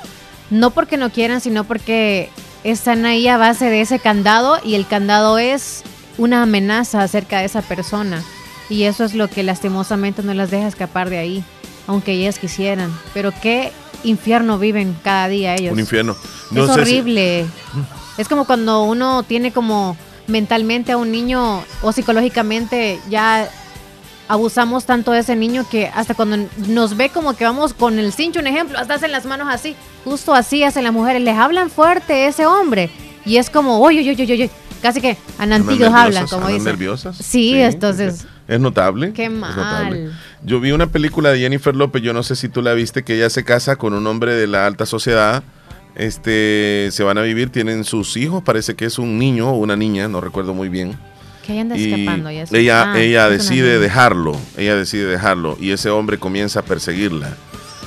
no porque no quieran, sino porque están ahí a base de ese candado y el candado es una amenaza acerca de esa persona. Y eso es lo que lastimosamente no las deja escapar de ahí, aunque ellas quisieran. Pero qué infierno viven cada día ellos. Un infierno. es si- horrible. Es como cuando uno tiene como mentalmente a un niño o psicológicamente ya abusamos tanto de ese niño que hasta cuando nos ve como que vamos con el cincho, un ejemplo, hasta hacen las manos así, justo así hacen las mujeres, les hablan fuerte ese hombre y es como, oye, oye, oye, oye, casi que anantillos ¿Andan hablan, como ¿Andan dicen. nerviosas? Sí, entonces, Es notable. qué es notable. Yo vi una película de Jennifer López, yo no sé si tú la viste, que ella se casa con un hombre de la alta sociedad. Este, se van a vivir, tienen sus hijos, parece que es un niño o una niña, no recuerdo muy bien. Que ella anda Y escapando. ya sé. ella, Ah, ella decide dejarlo, ella decide dejarlo y ese hombre comienza a perseguirla.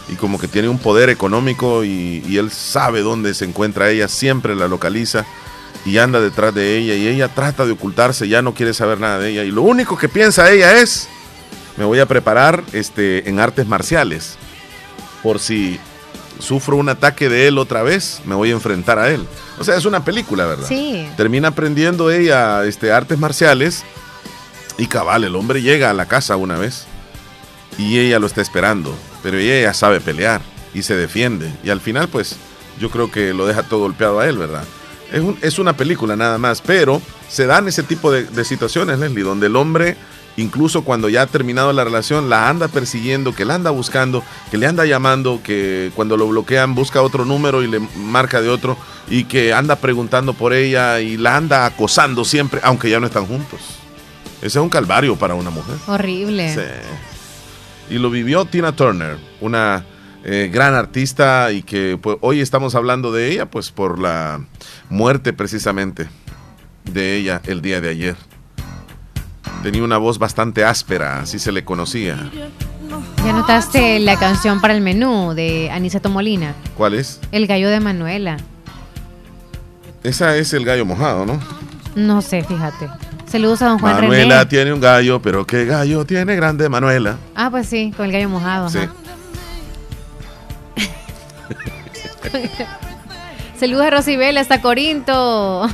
Y como que tiene un poder económico y, y él sabe dónde se encuentra ella, siempre la localiza. y anda detrás de ella y ella trata de ocultarse, ya no quiere saber nada de ella y lo único que piensa ella es, me voy a preparar este, en artes marciales por si sufro un ataque de él otra vez, me voy a enfrentar a él. O sea, es una película, ¿verdad? Sí. Termina aprendiendo ella este, artes marciales y cabal, el hombre llega a la casa una vez y ella lo está esperando, pero ella sabe pelear y se defiende y al final pues yo creo que lo deja todo golpeado a él, ¿verdad? Es, un- es una película nada más, pero se dan ese tipo de, de situaciones, Leslie, donde el hombre, incluso cuando ya ha terminado la relación, la anda persiguiendo, que la anda buscando, que le anda llamando, que cuando lo bloquean busca otro número y le marca de otro, y que anda preguntando por ella y la anda acosando siempre, aunque ya no están juntos. Ese es un calvario para una mujer. Horrible. Sí. Y lo vivió Tina Turner, una eh, gran artista y que pues, hoy estamos hablando de ella, pues por la muerte precisamente de ella el día de ayer. Tenía una voz bastante áspera, así se le conocía. ¿Ya notaste la canción para el menú de Aniceto Molina? ¿Cuál es? El gallo de Manuela. Esa es el gallo mojado, ¿no? No sé, fíjate. Saludos a don Juan Manuela René. tiene un gallo, pero qué gallo tiene grande Manuela. Ah, pues sí, con el gallo mojado. Sí. <laughs> Saludos a Rosibel hasta Corinto.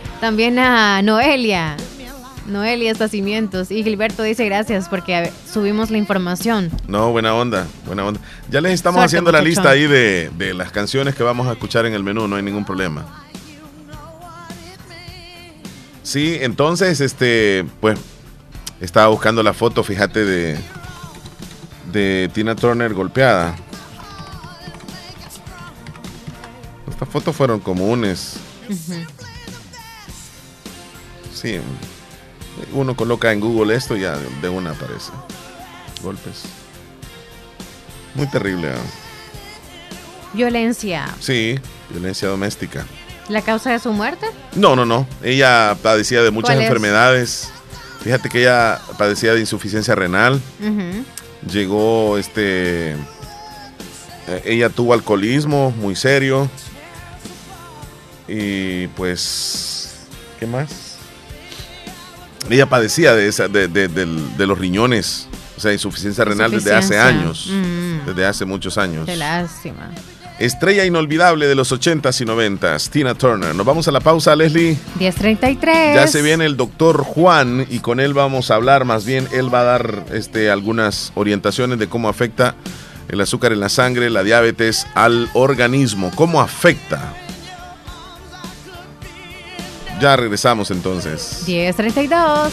<laughs> También a Noelia. Noelia hasta Cimientos. Y Gilberto dice gracias porque subimos la información. No, buena onda, buena onda. Ya les estamos Suerte, haciendo la muchachón. lista ahí de, de las canciones que vamos a escuchar en el menú, no hay ningún problema. Sí, entonces, este, pues, estaba buscando la foto, fíjate, de, de Tina Turner golpeada. Estas fotos fueron comunes. Sí, uno coloca en Google esto y ya de una aparece. Golpes. Muy terrible. Violencia. Sí, violencia doméstica. ¿La causa de su muerte? No, no, no. Ella padecía de muchas enfermedades. Fíjate que ella padecía de insuficiencia renal. Llegó, este. eh, Ella tuvo alcoholismo muy serio. Y pues. ¿Qué más? Ella padecía de, esa, de, de- de los riñones. O sea, insuficiencia renal desde hace años. Mm. Desde hace muchos años. Qué lástima. Estrella inolvidable de los 80s y 90s, Tina Turner. Nos vamos a la pausa, Leslie. 1033. Ya se viene el doctor Juan y con él vamos a hablar, más bien él va a dar este, algunas orientaciones de cómo afecta el azúcar en la sangre, la diabetes al organismo, cómo afecta. Ya regresamos entonces. 1032.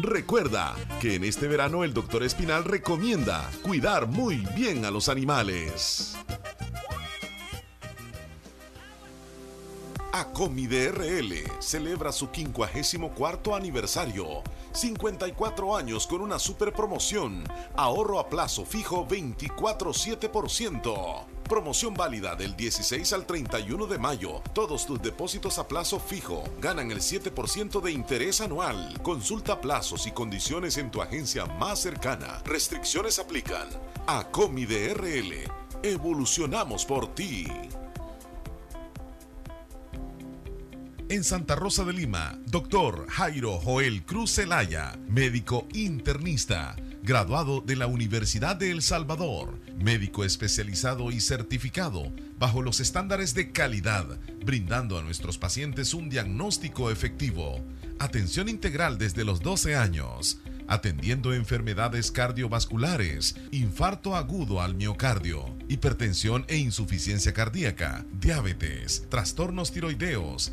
Recuerda que en este verano el doctor Espinal recomienda cuidar muy bien a los animales. Acomi DRL celebra su 54 aniversario. 54 años con una super promoción. Ahorro a plazo fijo 24,7%. Promoción válida del 16 al 31 de mayo. Todos tus depósitos a plazo fijo ganan el 7% de interés anual. Consulta plazos y condiciones en tu agencia más cercana. Restricciones aplican. Acomi DRL. Evolucionamos por ti. En Santa Rosa de Lima, doctor Jairo Joel Cruz Zelaya, médico internista, graduado de la Universidad de El Salvador, médico especializado y certificado bajo los estándares de calidad, brindando a nuestros pacientes un diagnóstico efectivo. Atención integral desde los 12 años. atendiendo enfermedades cardiovasculares, infarto agudo al miocardio, hipertensión e insuficiencia cardíaca, diabetes, trastornos tiroideos,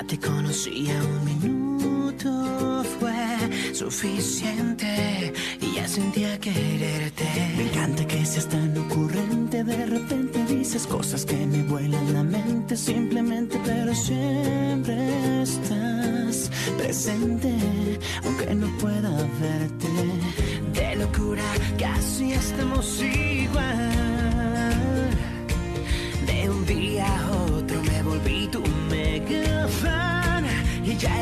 Ya te conocía un minuto fue suficiente y ya sentía quererte. Me encanta que seas tan ocurrente, de repente dices cosas que me vuelan la mente simplemente, pero siempre estás presente, aunque no pueda verte. De locura casi estamos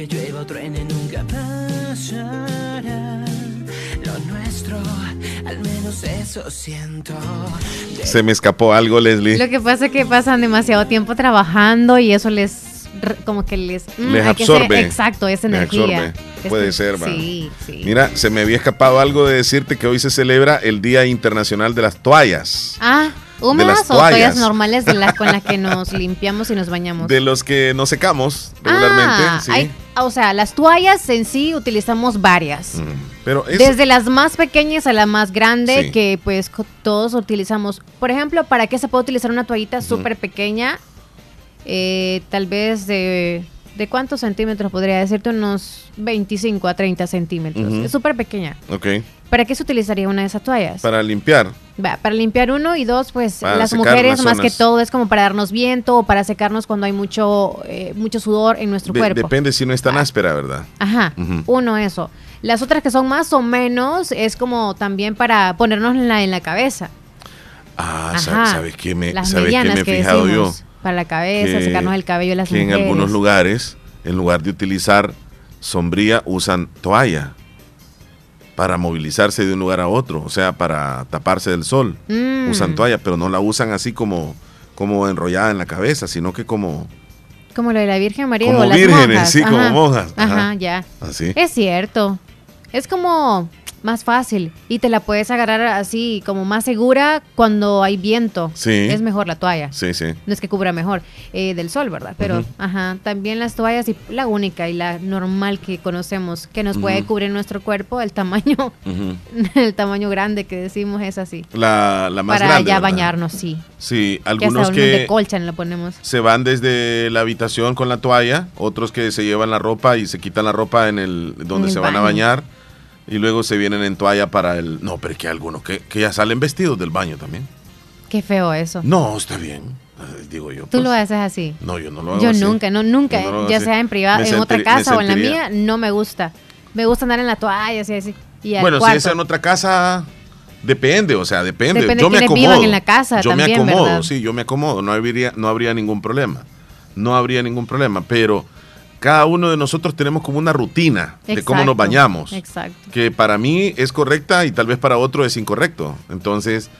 aunque llueva o truene nunca pasará. Lo nuestro, al menos eso siento. Se me escapó algo, Leslie. Lo que pasa es que pasan demasiado tiempo trabajando y eso les como que les mm, Les hay que ser- absorbe. exacto, esa Les energía. absorbe. Puede ser, va. Sí, sí. Mira, se me había escapado algo de decirte que hoy se celebra el Día Internacional de las Toallas. Ah, húmedas las o toallas normales de las con las que <laughs> nos limpiamos y nos bañamos. De los que nos secamos regularmente. Ah, sí. hay- o sea, las toallas en sí utilizamos varias. Mm, Pero es, Desde las más pequeñas a la más grande, Sí. que pues todos utilizamos. Por ejemplo, ¿para qué se puede utilizar una toallita súper pequeña? Eh, tal vez de... ¿De cuántos centímetros podría decirte? Unos 25 a 30 centímetros. Es súper pequeña. Ok. ¿Para qué se utilizaría una de esas toallas? Para limpiar. Va, para limpiar uno y dos, pues Para las mujeres las más que todo es como para darnos viento o para secarnos cuando hay mucho, eh, mucho sudor en nuestro De- cuerpo. depende si no es tan áspera, ¿verdad? Ajá, uno eso. Las otras que son más o menos es como también para ponernos en la, en la cabeza. Ah, Ajá. sa- ¿sabes qué me, Las sabes qué me he fijado decimos, yo? Para la cabeza, Que- secarnos el cabello las que en mujeres. algunos lugares, en lugar de utilizar sombría, usan toalla para movilizarse de un lugar a otro, o sea, para taparse del sol. Mm. Usan toalla, pero no la usan así como, como enrollada en la cabeza, sino que como Como lo de la Virgen María Como o las vírgenes, monjas. sí, como monjas. Ajá, Ajá. ya. así. Es cierto. Es como más fácil y te la puedes agarrar así como más segura cuando hay viento. Sí. Es mejor la toalla. Sí, sí. No es que cubra mejor eh, del sol, ¿verdad? Pero, ajá, también las toallas y la única y la normal que conocemos que nos puede cubrir nuestro cuerpo, el tamaño, <laughs> el tamaño grande que decimos es así. La, la más Para grande. ya ¿verdad? bañarnos, sí. Sí, algunos que... de que colcha la ponemos. se van desde la habitación con la toalla, otros que se llevan la ropa y se quitan la ropa en el donde el se van a bañar y luego se vienen en toalla para el no, pero es que algunos que, que ya salen vestidos del baño también. Qué feo eso. No, está bien, eh, digo yo. Tú pues. lo haces así. No, yo no lo hago Yo así. nunca, no, nunca, Yo no ya así. sea en privado, en otra casa o en la mía, no me gusta. Me gusta andar en la toalla, así, así. Y al Bueno, si es en otra casa, depende, o sea, depende. Depende yo me acomodo. en la casa yo me acomodo, ¿verdad? sí, yo me acomodo. No habría, no habría ningún problema. No habría ningún problema, pero cada uno de nosotros tenemos como una rutina de cómo nos bañamos. Exacto. Que para mí es correcta y tal vez para otro es incorrecto. Entonces,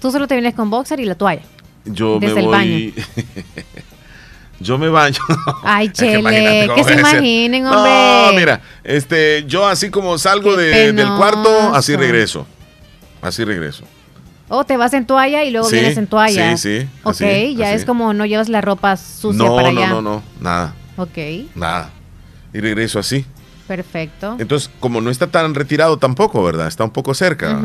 Tú solo te vienes con boxer y la toalla. yo Desde me el voy. <laughs> yo me baño. <laughs> Ay, <laughs> Chele, que se imaginen, No, hombre. mira, este, yo así como salgo de- del cuarto, así regreso. Así regreso. O te vas en toalla y luego Sí, vienes en toalla. sí, sí, Ok, así, ya así. es como no llevas la ropa sucia no, para no, allá. no, no, nada, Ok, nada. Y regreso así. perfecto. Entonces, como no está tan retirado tampoco, ¿verdad? Está un poco cerca.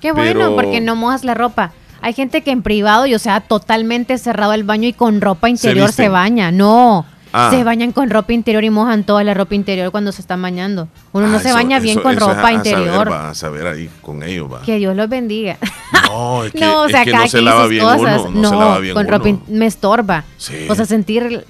Qué bueno, porque no mojas la ropa. Hay gente que en privado, y o sea, totalmente cerrado el baño y con ropa interior se, baña. No. Ah. Se bañan con ropa interior y mojan toda la ropa interior cuando se están bañando. Uno no Ah, se eso- baña bien eso- con eso es ropa a- interior. Saber, va, a saber ahí con ellos, va. Que Dios los bendiga. No, <laughs> es que, no, o es sea, que cada no se lava bien cosas. uno. No, se lava bien con uno. ropa me estorba. Sí. O sea, sentir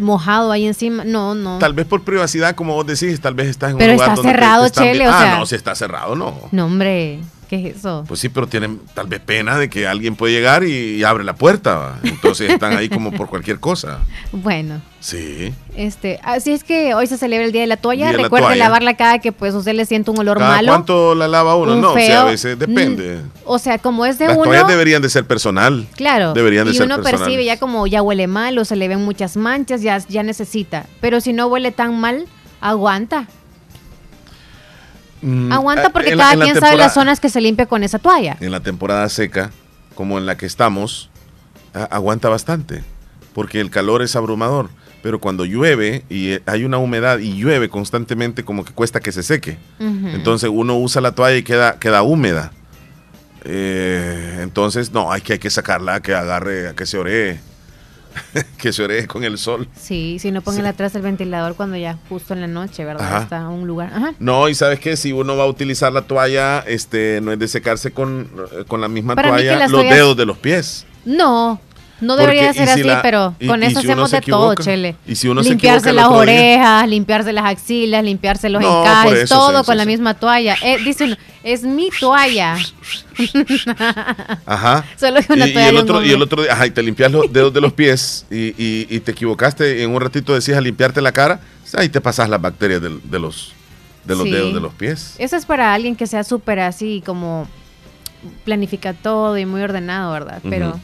mojado ahí encima. No, no. Tal vez por privacidad, como vos decís, tal vez estás en Pero un lugar está donde te- cerrado, te vi- Chele, o ah, sea- no, si está cerrado, no. No, hombre. ¿Qué es eso? Pues sí, pero tienen tal vez pena de que alguien puede llegar y, y abre la puerta. va. Entonces están ahí como por cualquier cosa. Bueno. Sí. Este, así es que hoy se celebra el Día de la Toalla. Día la Recuerde toalla. lavarla cada que pues usted le siente un olor ¿Cada malo. cuánto la lava uno? un no, o sea, a veces depende. O sea, como es de Las uno. toallas deberían de ser personal. Claro. Deberían de y ser uno personales. percibe ya como ya huele mal o se le ven muchas manchas, ya, ya necesita. Pero si no huele tan mal, aguanta. Mm, Aguanta ah, porque en cada en quien sabe las zonas que se limpia con esa toalla. En la temporada seca, como en la que estamos, aguanta bastante. Porque el calor es abrumador. Pero cuando llueve y eh, hay una humedad y llueve constantemente, como que cuesta que se seque. Entonces uno usa la toalla y queda, queda húmeda. Eh, entonces, no, hay que, hay que sacarla, que agarre, a que se oree. <laughs> que se oree con el sol. Sí, si no pongan atrás el ventilador cuando ya justo en la noche, ¿verdad? Ajá. Está un lugar. Ajá. No, y sabes que si uno va a utilizar la toalla, este, no es de secarse con, eh, con la misma Para toalla los toallas- dedos de los pies. No, no debería ser si así, la- pero y- con y eso si hacemos de todo, Chele. y si uno se limpiarse las día. orejas, limpiarse las axilas, limpiarse los No, encajes, eso, todo sí, con sí, la sí. misma toalla. Eh, dice uno, es mi toalla. Ajá. <laughs> Solo que una y, y toalla el otro, y hombre. el otro día, ajá, y te limpias los dedos de los pies y, y- y te equivocaste, en un ratito decías a limpiarte la cara, ahí te pasas las bacterias de, los, de los Sí. dedos de los pies. Eso es para alguien que sea súper así, como planifica todo y muy ordenado, ¿verdad? Pero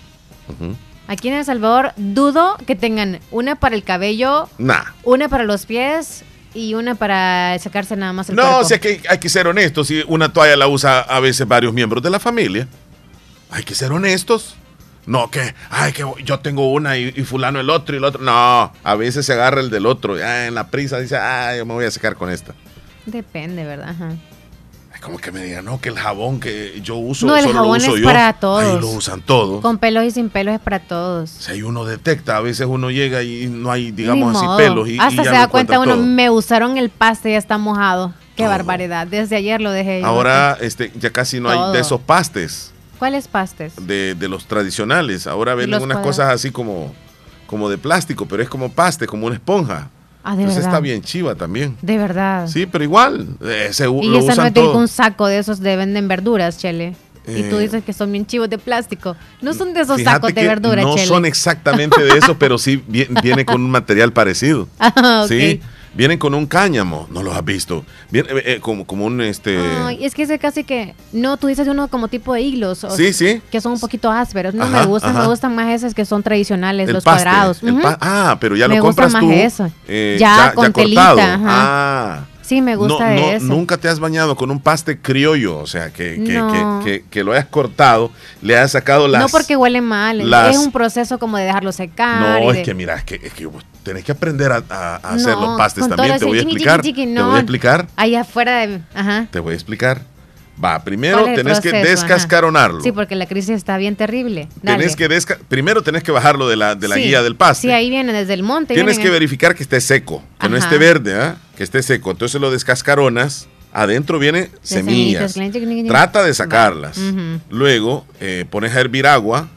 ujú. Aquí en El Salvador dudo que tengan una para el cabello, Nah. una para los pies y una para sacarse nada más el No, cuerpo. o sea que hay que ser honestos. Si una toalla la usa a veces varios miembros de la familia, hay que ser honestos. No, que, ay, que yo tengo una y, y fulano el otro y el otro. No, a veces se agarra el del otro. Ya en la prisa dice, ay, yo me voy a secar con esta. Depende, ¿verdad? Ajá. Como que me digan, no, que el jabón que yo uso No, el solo jabón lo uso es yo. para todos. Ahí lo usan todos. Con pelos y sin pelos es para todos. Si hay uno detecta, a veces uno llega y no hay, digamos así, pelos. Y, Hasta y ya se da cuenta uno, me usaron el paste y ya está mojado. Qué barbaridad. Desde ayer lo dejé. Ahora este, ya casi no hay de esos pastes. ¿Cuáles pastes? de, de los tradicionales. Ahora venden unas cosas así como, como de plástico, pero es como paste, como una esponja. Ah, de Entonces verdad. está bien chiva también. De verdad. Sí, pero igual, eh, se, Y lo esa no usan es de todo. un saco de esos de venden verduras, Chele. y tú Eh, dices que son bien chivos de plástico. No son de esos sacos de que verdura, No Chele. son exactamente de eso, pero sí vi- viene con un material parecido. <laughs> Ah, ok. Sí, vienen con un cáñamo, no los has visto. Viene, eh, eh, como, como un este. Ay, es que ese casi que. No, tú dices uno como tipo de hilos. o- Sí, sí. Que son un poquito ásperos. No Ajá, me gustan, ajá. me gustan más esos que son tradicionales, el los paste, cuadrados. ah, pero ya Me lo compras más tú. eso. eh, Ya con telita, cortado. ajá. Ah. Sí, me gusta no, no, ese. Nunca te has bañado con un paste criollo, o sea, que, que, No. que, lo hayas cortado, le has sacado las... no porque huele mal, las- es un proceso como de dejarlo secar. No, de- es que mira, es que, es que tenés que aprender a, a- a hacer No, los pastes también. Te voy a chiqui, explicar. chiqui, Te voy a explicar. Ahí afuera de... Ajá. Te voy a explicar. Va, primero ¿Cuál es el tenés que? Ajá. descascaronarlo. Sí, porque la crisis está bien terrible. Dale. Tenés que desca- primero tenés que bajarlo de la, de la Sí. guía del paste. Sí, ahí viene desde el monte. Tienes vienen que verificar que esté seco, que no esté verde, ¿ah? que esté seco. Entonces lo descascaronas, adentro viene semillas. Trata de sacarlas. Luego eh, pones a hervir agua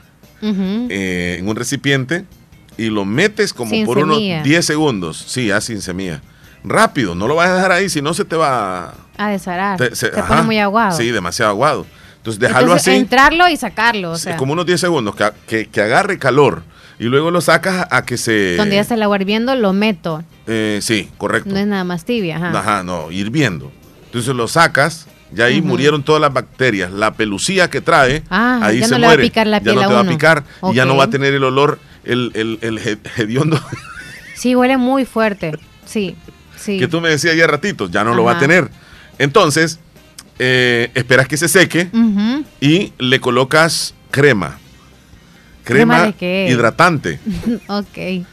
eh, en un recipiente y lo metes como Sin por semilla. unos 10 segundos. Sí, ya sin semilla. Rápido, no lo vas a dejar ahí, si no se te va... A desarar. te- se- Se ajá. pone muy aguado. Sí, demasiado aguado. Entonces dejarlo así. entrarlo y sacarlo. O sea, como unos 10 segundos, que, que- que agarre calor. Y luego lo sacas a que se... cuando ya está el agua hirviendo, lo meto. Eh, sí, correcto. No es nada más tibia. Ajá. Ajá, no, hirviendo. Entonces lo sacas, ya ahí murieron todas las bacterias. La pelucía que trae, Ah, ahí ya se no le va a muere. picar la ya piel no a te va a picar y ya no va a tener el olor, el, el, el he- hediondo Sí, huele muy fuerte. Sí, sí. que tú me decías ya ratitos, ya no lo va a tener. Entonces, eh, esperas que se seque y le colocas crema. ¿Crema Crema de qué? hidratante. <laughs> ok.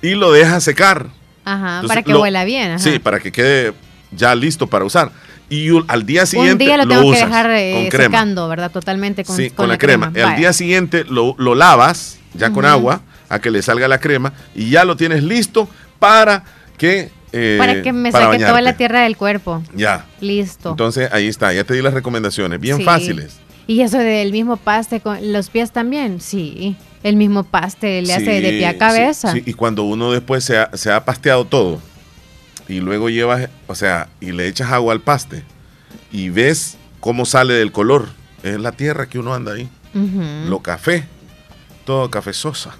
Y lo dejas secar. Ajá, Entonces, para que lo- huela bien. Ajá. Sí, para que quede ya listo para usar. Y al día siguiente Un día lo lo tengo que usas dejar eh, crema. secando, ¿verdad? Totalmente con, sí, con con, la, crema. Al Vaya. día siguiente lo, lo lavas ya con agua a que le salga la crema y ya lo tienes listo para que eh, para que me para saque toda la tierra del cuerpo. Ya. Listo. Entonces ahí está, ya te di las recomendaciones, bien Sí. fáciles. Y eso del mismo paste con los pies también, sí. El mismo paste le hace de pie a cabeza. sí, sí. Y cuando uno después se ha, se ha pasteado todo y luego llevas, o sea, y le echas agua al paste y ves cómo sale del color, es la tierra que uno anda ahí. Lo café, todo cafezosa.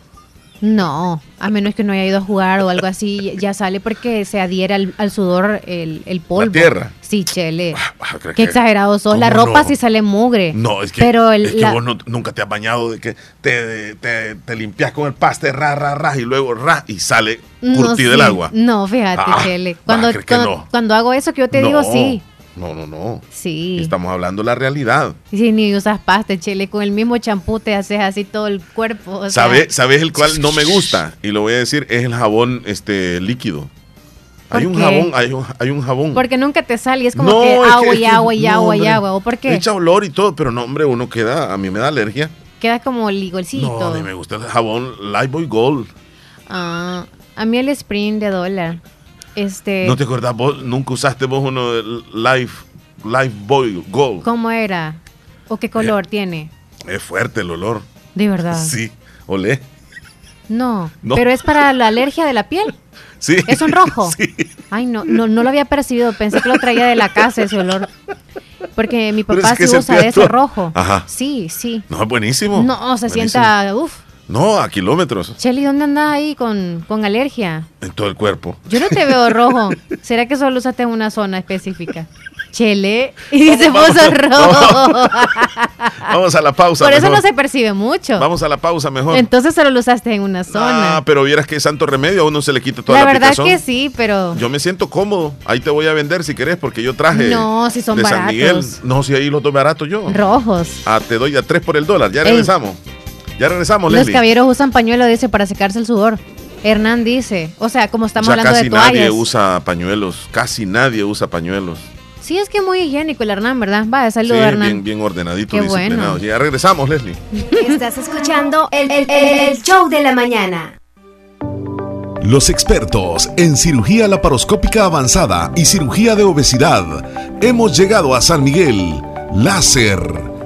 No, a menos que no haya ido a jugar o algo así, <laughs> ya sale porque se adhiere al, al sudor el, el polvo. tierra. Sí, chele. ¿crees Qué que- exagerado sos. La ¿Cómo ropa no? sí sale mugre. No, es que, Pero el- es que la- vos no- nunca te has bañado de que te, te, te limpias con el paste, ra, ra, ra, y luego ra, y sale No, curtido el agua. No, fíjate, Ah, chele. Cuando, ¿crees que cuando, no? cuando hago eso que yo te digo, sí. No, no, no. Sí. Estamos hablando de la realidad. Sí, ni usas paste, chele. Con el mismo champú te haces así todo el cuerpo. o sea, ¿Sabe- ¿Sabes el cual no me gusta? Y lo voy a decir, es el jabón este líquido. Hay ¿Por un jabón, hay un, hay un jabón. Porque nunca te sale. y Es como No, que es agua y agua y no, agua y agua. ¿O por qué? Echa olor y todo, pero no, hombre, uno queda, a mí me da alergia. Queda como ligolcito. No, a mí me gusta el jabón Lifebuoy Gold. Ah, a mí el Spring de dólar. Este, ¿No te acuerdas vos? Nunca usaste vos uno de Life, Lifebuoy Gold. ¿cómo era? ¿O qué color tiene? Es fuerte el olor. De verdad. Sí, olé. No, No. pero es para la alergia de la piel. <laughs> Sí. ¿Es un rojo? <laughs> Sí. Ay, no, no, no lo había percibido. Pensé que lo traía de la casa ese olor. Porque mi papá es que sí se usa de ese rojo. Ajá. Sí, sí. No, es buenísimo. No, se Buenísimo. sienta, uf. No, a kilómetros. Shelly, ¿dónde andas ahí con, con alergia? En todo el cuerpo. Yo no te veo rojo. <laughs> ¿Será que solo usaste en una zona específica? Chele. Y se Vamos, puso vamos. <laughs> rojo. <laughs> Vamos a la pausa. Por eso no se percibe mucho. Vamos a la pausa mejor. Entonces solo lo usaste en una zona. Ah, pero vieras que santo remedio, a uno se le quita toda la la, verdad picazón. que sí, pero Yo me siento cómodo. Ahí te voy a vender si querés, porque yo traje No, si son de San baratos. Miguel. No, si ahí los doy baratos yo. rojos. Ah, te doy a tres por el dólar. Ya Ey. Ya regresamos, Los Leslie. caballeros usan pañuelo, dice, para secarse el sudor. Hernán dice, o sea, como estamos ya hablando casi de toallas. nadie usa pañuelos. Casi nadie usa pañuelos. Sí, es que es muy higiénico el Hernán, ¿verdad? Va, Sí, saludo, Hernán. bien, bien ordenadito, Qué disciplinado. bueno. Ya regresamos, Leslie. Estás escuchando el, el- el show de la mañana. Los expertos en cirugía laparoscópica avanzada y cirugía de obesidad. Hemos llegado a San Miguel. Láser.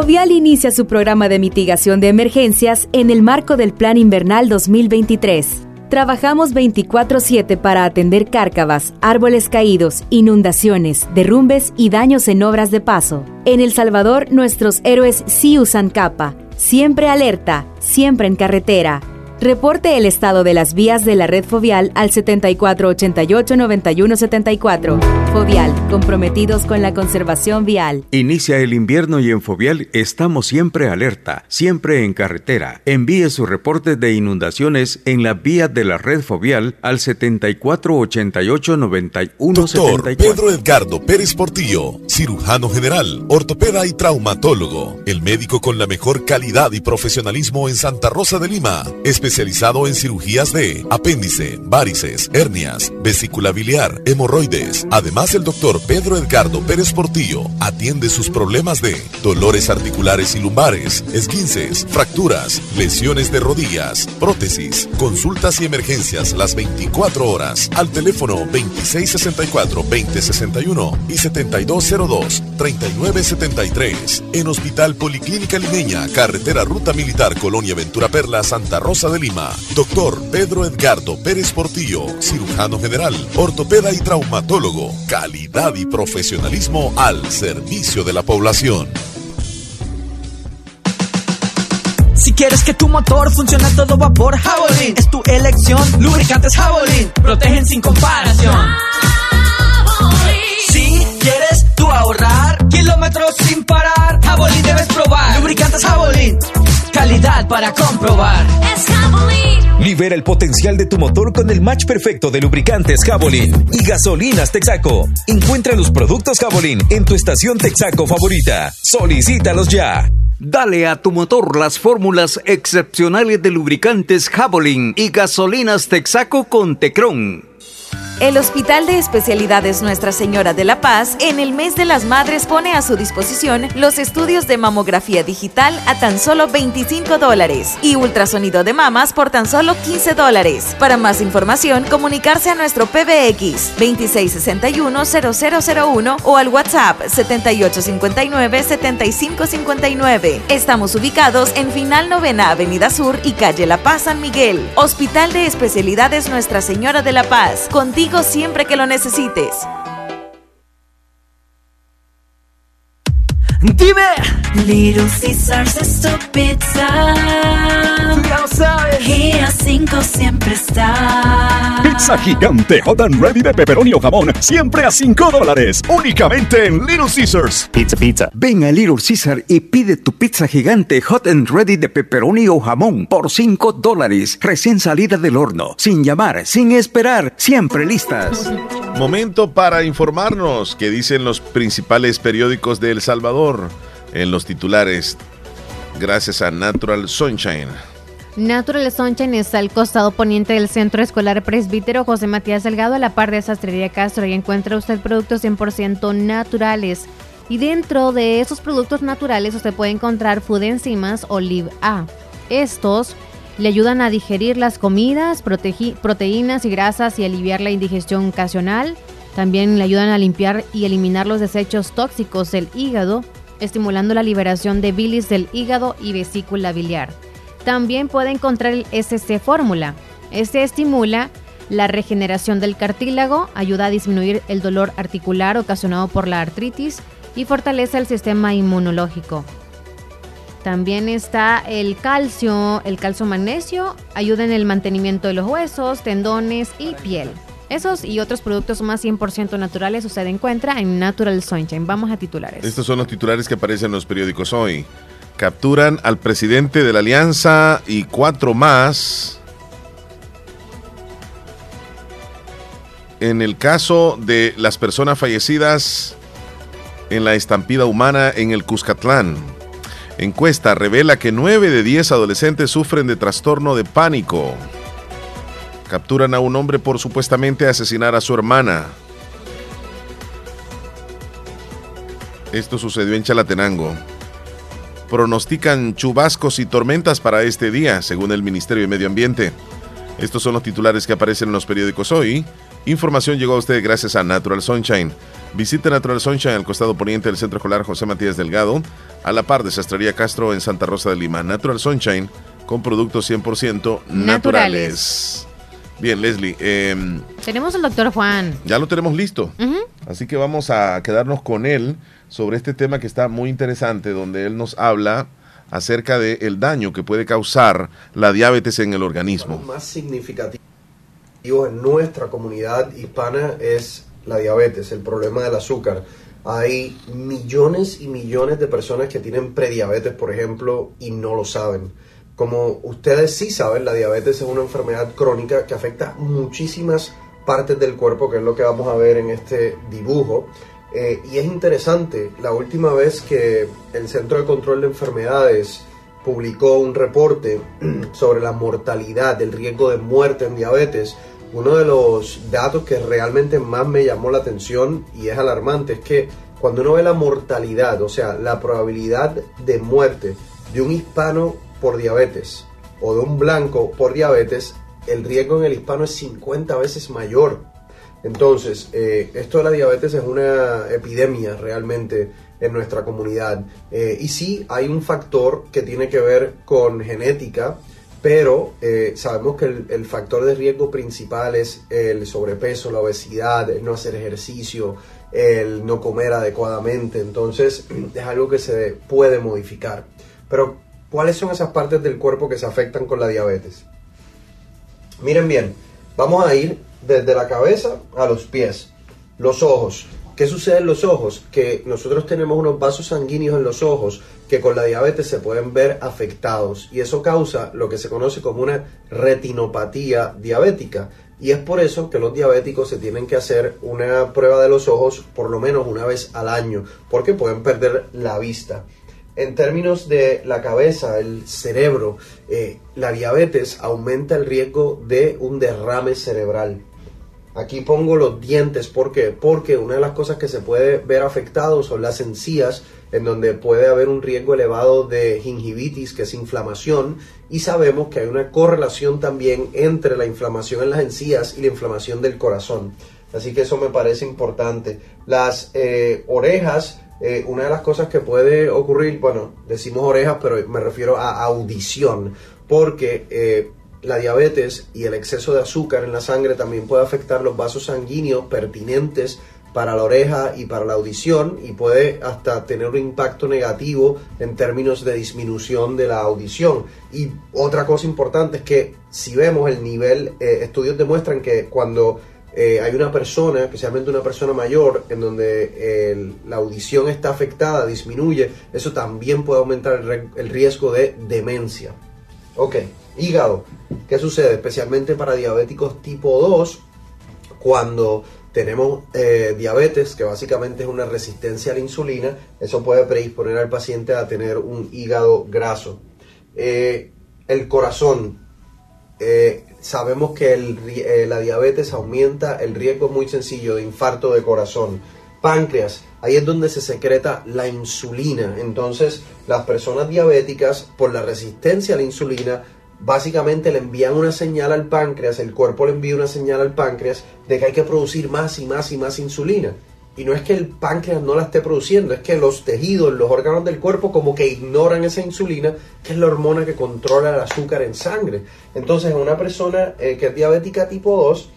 Fovial inicia su programa de mitigación de emergencias en el marco del Plan Invernal 2023. Trabajamos 24/7 para atender cárcavas, árboles caídos, inundaciones, derrumbes y daños en obras de paso. En El Salvador, nuestros héroes sí usan capa, siempre alerta, siempre en carretera. Reporte el estado de las vías de la red Fovial al 7488-9174. Fovial, comprometidos con la conservación vial. Inicia el invierno y en Fovial estamos siempre alerta, siempre en carretera. Envíe su reporte de inundaciones en la vía de la red Fovial al 7488-9174. Doctor Pedro Edgardo Pérez Portillo, cirujano general, ortopeda y traumatólogo. El médico con la mejor calidad y profesionalismo en Santa Rosa de Lima. Especializado en cirugías de apéndice, varices, hernias, vesícula biliar, hemorroides. Además, el doctor Pedro Edgardo Pérez Portillo atiende sus problemas de dolores articulares y lumbares, esguinces, fracturas, lesiones de rodillas, prótesis, consultas y emergencias las 24 horas. Al teléfono 2664-2061 y 7202-3973 en Hospital Policlínica Limeña, Carretera Ruta Militar Colonia Ventura Perla, Santa Rosa de Lima. Doctor Pedro Edgardo Pérez Portillo, cirujano general, ortopeda y traumatólogo. Calidad y profesionalismo al servicio de la población. Si quieres que tu motor funcione a todo vapor, Javelin es tu elección. Lubricantes Javelin protegen sin comparación. Si quieres tú ahorrar kilómetros sin parar, Javelin debes probar. Lubricantes Javelin, calidad para comprobar. Es Javelin. Libera el potencial de tu motor con el match perfecto de lubricantes Javelin y gasolinas Texaco. Encuentra los productos Javelin en tu estación Texaco favorita. Solicítalos ya. Dale a tu motor las fórmulas excepcionales de lubricantes Javelin y gasolinas Texaco con Tecron. El Hospital de Especialidades Nuestra Señora de la Paz en el mes de las madres pone a su disposición los estudios de mamografía digital a tan solo 25 dólares y ultrasonido de mamas por tan solo 15 dólares. Para más información, comunicarse a nuestro PBX 2661-0001 o al WhatsApp 7859-7559. Estamos ubicados en Final Novena Avenida Sur y Calle La Paz San Miguel. Hospital de Especialidades Nuestra Señora de la Paz. Contigo siempre que lo necesites. Dime. Little Caesars es tu pizza. Ya lo sabes. Y a 5 siempre está. Pizza gigante hot and ready de pepperoni o jamón, siempre a 5 dólares, únicamente en Little Caesars. Pizza, pizza. Ven a Little Caesar y pide tu pizza gigante hot and ready de pepperoni o jamón por 5 dólares, recién salida del horno, sin llamar, sin esperar, siempre listas. Momento para informarnos qué dicen los principales periódicos de El Salvador en los titulares. Gracias a Natural Sunshine. Natural Sunshine está al costado poniente del Centro Escolar Presbítero José Matías Delgado, a la par de Sastrería Castro, y encuentra usted productos 100% naturales. Y dentro de esos productos naturales usted puede encontrar Food Enzimas Olive A. Estos le ayudan a digerir las comidas, proteínas y grasas y aliviar la indigestión ocasional. También le ayudan a limpiar y eliminar los desechos tóxicos del hígado, estimulando la liberación de bilis del hígado y vesícula biliar. También puede encontrar el SC Fórmula. Este estimula la regeneración del cartílago, ayuda a disminuir el dolor articular ocasionado por la artritis y fortalece el sistema inmunológico. También está el calcio, el calcio magnesio, ayuda en el mantenimiento de los huesos, tendones y piel. Esos y otros productos más 100% naturales usted encuentra en Natural Sunshine. Vamos a titulares. Estos son los titulares que aparecen en los periódicos hoy. Capturan al presidente de la alianza y cuatro más. En el caso de las personas fallecidas en la estampida humana en el Cuscatlán. Encuesta revela que 9 de 10 adolescentes sufren de trastorno de pánico. Capturan a un hombre por supuestamente asesinar a su hermana. Esto sucedió en Chalatenango. Pronostican chubascos y tormentas para este día, según el Ministerio de Medio Ambiente. Estos son los titulares que aparecen en los periódicos hoy. Información llegó a usted gracias a Natural Sunshine. Visite Natural Sunshine al costado poniente del Centro Escolar José Matías Delgado, a la par de Sastrería Castro en Santa Rosa de Lima. Natural Sunshine con productos 100% naturales. Naturales. Bien, Leslie, em, Tenemos al doctor Juan. ya lo tenemos listo. Así que vamos a quedarnos con él sobre este tema que está muy interesante, donde él nos habla acerca del daño que puede causar la diabetes en el organismo. más significativo en nuestra comunidad hispana es la diabetes, el problema del azúcar. Hay millones y millones de personas que tienen prediabetes, por ejemplo, y no lo saben. Como ustedes sí saben, la diabetes es una enfermedad crónica que afecta muchísimas partes del cuerpo, que es lo que vamos a ver en este dibujo. Eh, y es interesante, la última vez que el Centro de Control de Enfermedades publicó un reporte <clears throat> sobre la mortalidad, el riesgo de muerte en diabetes, uno de los datos que realmente más me llamó la atención y es alarmante es que cuando uno ve la mortalidad, o sea, la probabilidad de muerte de un hispano por diabetes o de un blanco por diabetes, el riesgo en el hispano es 50 veces mayor. Entonces, eh, esto de la diabetes es una epidemia realmente en nuestra comunidad. Eh, y sí, hay un factor que tiene que ver con genética, pero eh, sabemos que el, factor de riesgo principal es el sobrepeso, la obesidad, el no hacer ejercicio, el no comer adecuadamente. Entonces, <clears throat> es algo que se puede modificar. Pero, ¿cuáles son esas partes del cuerpo que se afectan con la diabetes? Miren bien, vamos a ir desde la cabeza a los pies. Los ojos. ¿Qué sucede en los ojos? Que nosotros tenemos unos vasos sanguíneos en los ojos que con la diabetes se pueden ver afectados y eso causa lo que se conoce como una retinopatía diabética. Y es por eso que los diabéticos se tienen que hacer una prueba de los ojos por lo menos una vez al año, porque pueden perder la vista. En términos de la cabeza, el cerebro, eh, la diabetes aumenta el riesgo de un derrame cerebral. Aquí pongo los dientes, ¿por qué? Porque una de las cosas que se puede ver afectado son las encías, en donde puede haber un riesgo elevado de gingivitis, que es inflamación, y sabemos que hay una correlación también entre la inflamación en las encías y la inflamación del corazón. Así que eso me parece importante. Las eh, orejas, eh, una de las cosas que puede ocurrir, bueno, decimos orejas, pero me refiero a audición, porque eh, la diabetes y el exceso de azúcar en la sangre también puede afectar los vasos sanguíneos pertinentes para la oreja y para la audición y puede hasta tener un impacto negativo en términos de disminución de la audición. Y otra cosa importante es que si vemos el nivel, eh, estudios demuestran que cuando eh, hay una persona, especialmente una persona mayor, en donde la audición está afectada, disminuye, eso también puede aumentar el riesgo de demencia. Ok, hígado. ¿Qué sucede? Especialmente para diabéticos tipo 2, cuando tenemos eh, diabetes, que básicamente es una resistencia a la insulina, eso puede predisponer al paciente a tener un hígado graso. Eh, el corazón. Eh, sabemos que eh, la diabetes aumenta el riesgo muy sencillo de infarto de corazón. Páncreas, ahí es donde se secreta la insulina. Entonces, las personas diabéticas, por la resistencia a la insulina, básicamente le envían una señal al páncreas, el cuerpo le envía una señal al páncreas de que hay que producir más y más y más insulina. Y no es que el páncreas no la esté produciendo, es que los tejidos, los órganos del cuerpo como que ignoran esa insulina, que es la hormona que controla el azúcar en sangre. Entonces, en una persona eh, que es diabética tipo 2,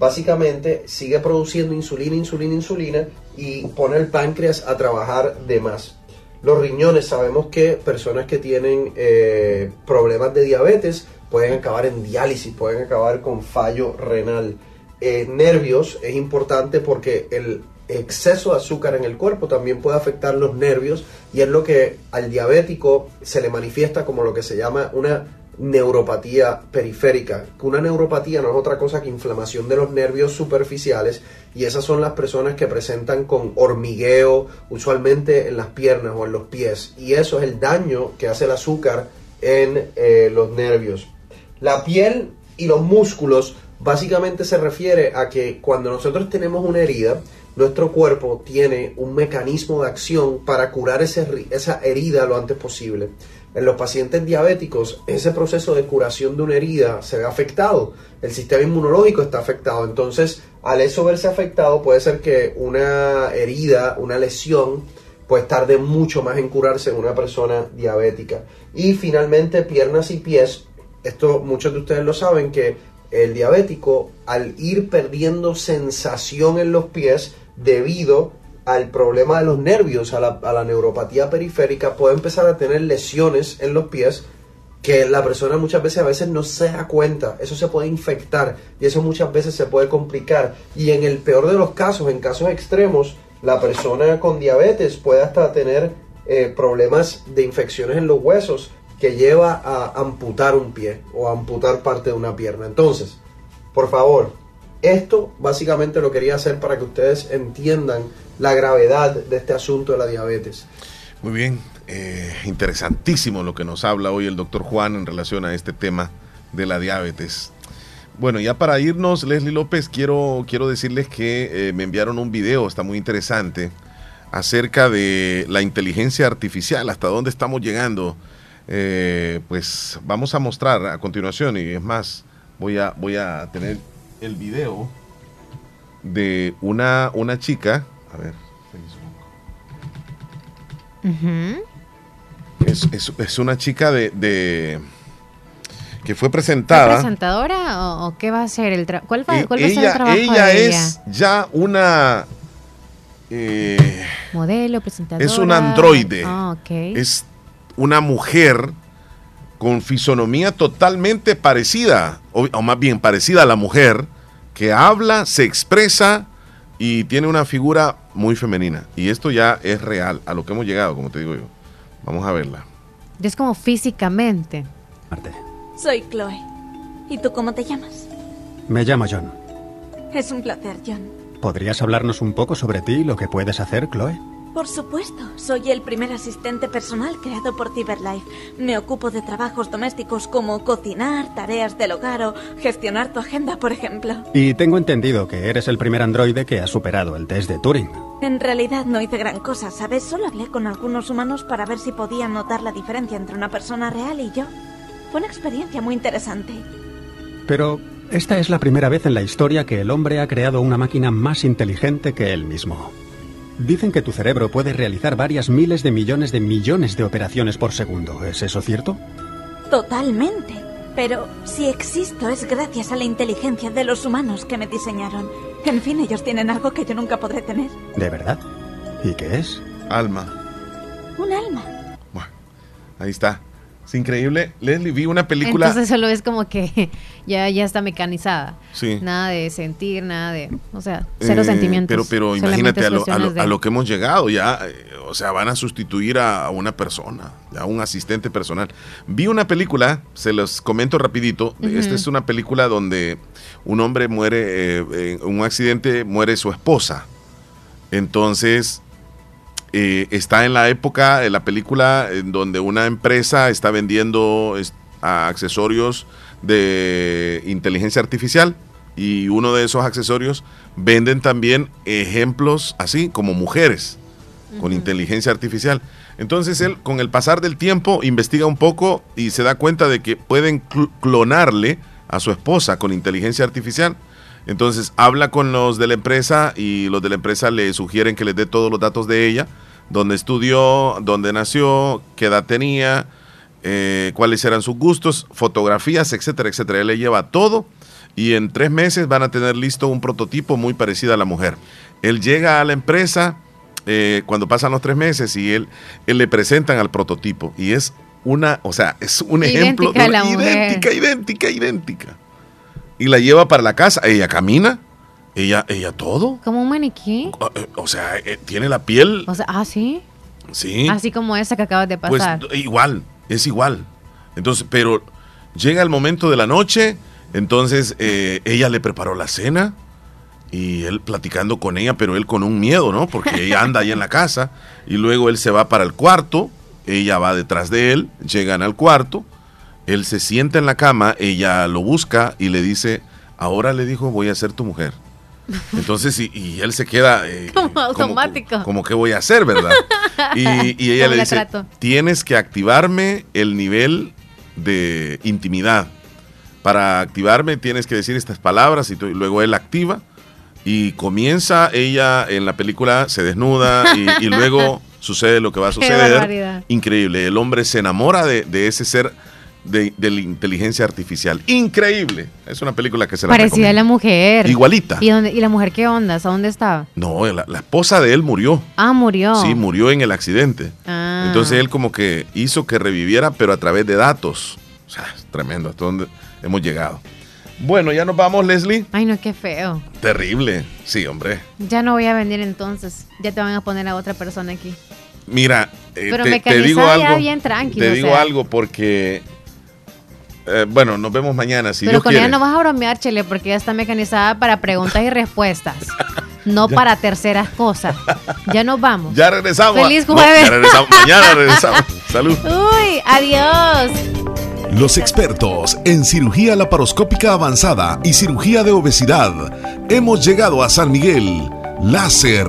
básicamente sigue produciendo insulina, insulina, insulina y pone el páncreas a trabajar de más. Los riñones, sabemos que personas que tienen eh, problemas de diabetes pueden acabar en diálisis, pueden acabar con fallo renal. Eh, nervios es importante porque el exceso de azúcar en el cuerpo también puede afectar los nervios y es lo que al diabético se le manifiesta como lo que se llama una neuropatía periférica. Una neuropatía no es otra cosa que inflamación de los nervios superficiales y esas son las personas que presentan con hormigueo, usualmente en las piernas o en los pies. Y eso es el daño que hace el azúcar en eh, los nervios. La piel y los músculos básicamente se refiere a que cuando nosotros tenemos una herida, nuestro cuerpo tiene un mecanismo de acción para curar ese esa herida lo antes posible. En los pacientes diabéticos, ese proceso de curación de una herida se ve afectado. El sistema inmunológico está afectado. Entonces, al eso verse afectado, puede ser que una herida, una lesión, pues tarde mucho más en curarse en una persona diabética. Y finalmente, piernas y pies. Esto muchos de ustedes lo saben que el diabético al ir perdiendo sensación en los pies debido al problema de los nervios, a la, a la neuropatía periférica, puede empezar a tener lesiones en los pies que la persona muchas veces a veces no se da cuenta, eso se puede infectar y eso muchas veces se puede complicar y en el peor de los casos, en casos extremos, la persona con diabetes puede hasta tener eh, problemas de infecciones en los huesos que lleva a amputar un pie o a amputar parte de una pierna. Entonces, por favor, esto básicamente lo quería hacer para que ustedes entiendan la gravedad de este asunto de la diabetes. Muy bien, eh, interesantísimo lo que nos habla hoy el doctor Juan en relación a este tema de la diabetes. Bueno, ya para irnos, Leslie López, quiero, quiero decirles que eh, me enviaron un video, está muy interesante, acerca de la inteligencia artificial, hasta dónde estamos llegando. Eh, pues vamos a mostrar a continuación, y es más, voy a, voy a tener el video de una, una chica, a ver, Ujú. es, es- es una chica de, de- que fue ¿Fue presentada. presentadora o, o qué va a ser el ¿Cuál, va, E- cuál va a ser el ella trabajo ella de es ya una eh, Modelo, presentadora. es un androide. Ah, ok. es una mujer con fisonomía totalmente parecida, o, o más bien parecida a la mujer, que habla, se expresa y tiene una figura muy femenina. Y esto ya es real, a lo que hemos llegado, como te digo yo. Vamos a verla. Es como físicamente. Soy Chloe. ¿Y tú cómo te llamas? Me llamo John. Es un placer, John. ¿Podrías hablarnos un poco sobre ti y lo que puedes hacer, Chloe? Por supuesto, soy el primer asistente personal creado por Cyberlife. Me ocupo de trabajos domésticos como cocinar, tareas del hogar o gestionar tu agenda, por ejemplo. Y tengo entendido que eres el primer androide que ha superado el test de Turing. En realidad no hice gran cosa, ¿sabes? Solo hablé con algunos humanos para ver si podían notar la diferencia entre una persona real y yo. Fue una experiencia muy interesante. Pero esta es la primera vez en la historia que el hombre ha creado una máquina más inteligente que él mismo. Dicen que tu cerebro puede realizar varias miles de millones de millones de operaciones por segundo. ¿Es eso cierto? Totalmente. Pero si existo es gracias a la inteligencia de los humanos que me diseñaron. En fin, ellos tienen algo que yo nunca podré tener. ¿De verdad? ¿Y qué es? Alma. Un alma. Ahí está. Es increíble. Leslie, vi una película. Entonces solo es como que <laughs> ya, ya está mecanizada. Sí. Nada de sentir, nada de... O sea, cero Eh, sentimientos. Pero, imagínate a lo, a, lo, de- a lo que hemos llegado ya. eh, o sea, van a sustituir a, una persona, a un asistente personal. Vi una película, se los comento rapidito. Esta es una película donde un hombre muere, eh, en un accidente muere su esposa. Entonces, eh, está en la época de la película en donde una empresa está vendiendo a accesorios de inteligencia artificial y uno de esos accesorios venden también ejemplos así como mujeres con inteligencia artificial. Entonces él con el pasar del tiempo investiga un poco y se da cuenta de que pueden cl- clonarle a su esposa con inteligencia artificial. Entonces habla con los de la empresa y los de la empresa le sugieren que les dé todos los datos de ella, dónde estudió, dónde nació, qué edad tenía, eh, cuáles eran sus gustos, fotografías, etcétera, etcétera. Él le lleva todo y en tres meses van a tener listo un prototipo muy parecido a la mujer. Él llega a la empresa eh, cuando pasan los tres meses y él, él le presentan al prototipo y es una, o sea, es un ejemplo de una- idéntica, idéntica, idéntica. Y la lleva para la casa. Ella camina, ella, ella todo. Como un maniquí. Eh, O sea, eh, tiene la piel, O sea, ah, sí. sí. Así como esa que acabas de Pues pasar. igual, es igual. Entonces, pero llega el momento de la noche, entonces eh, ella le preparó la cena y él platicando con ella, pero él con un miedo, ¿no? Porque ella <laughs> anda ahí en la casa y luego él se va para el cuarto, ella va detrás de él, llegan al cuarto, él se sienta en la cama, ella lo busca y le dice, ahora le dijo, voy a ser tu mujer. <laughs> Entonces, y, y él se queda... eh, como automático. como que voy a hacer, ¿verdad? Y, y ella ¿Cómo le dice, trato? tienes que activarme el nivel de intimidad. Para activarme tienes que decir estas palabras y, luego él activa y comienza ella en la película, se desnuda y, y luego <laughs> sucede lo que va a suceder. Increíble, el hombre se enamora de, de ese ser de, de la inteligencia artificial. Increíble. Es una película que se la Parecida a la mujer. Igualita. ¿Y, dónde- ¿Y la mujer qué onda? ¿A dónde estaba? No, la, la esposa de él murió. Ah, murió. Sí, murió en el accidente. Ah. Entonces él como que hizo que reviviera, pero a través de datos. O sea, es tremendo hasta dónde hemos llegado. Bueno, ya nos vamos, Leslie. Ay, no, qué feo. Terrible. Sí, hombre. Ya no voy a venir entonces. Ya te van a poner a otra persona aquí. Mira, eh, Pero te, te digo ya algo. bien tranquilo, Te o digo sea. algo porque... eh, bueno, nos vemos mañana, si Pero Dios con quiere. ella no vas a bromear, Chele, porque ella está mecanizada para preguntas y respuestas. No Ya. para terceras cosas. Ya nos vamos. Ya regresamos. Feliz No, jueves. ya regresamos. Mañana regresamos. <laughs> Salud. Uy, adiós. Los expertos en cirugía laparoscópica avanzada y cirugía de obesidad. Hemos llegado a San Miguel. Láser.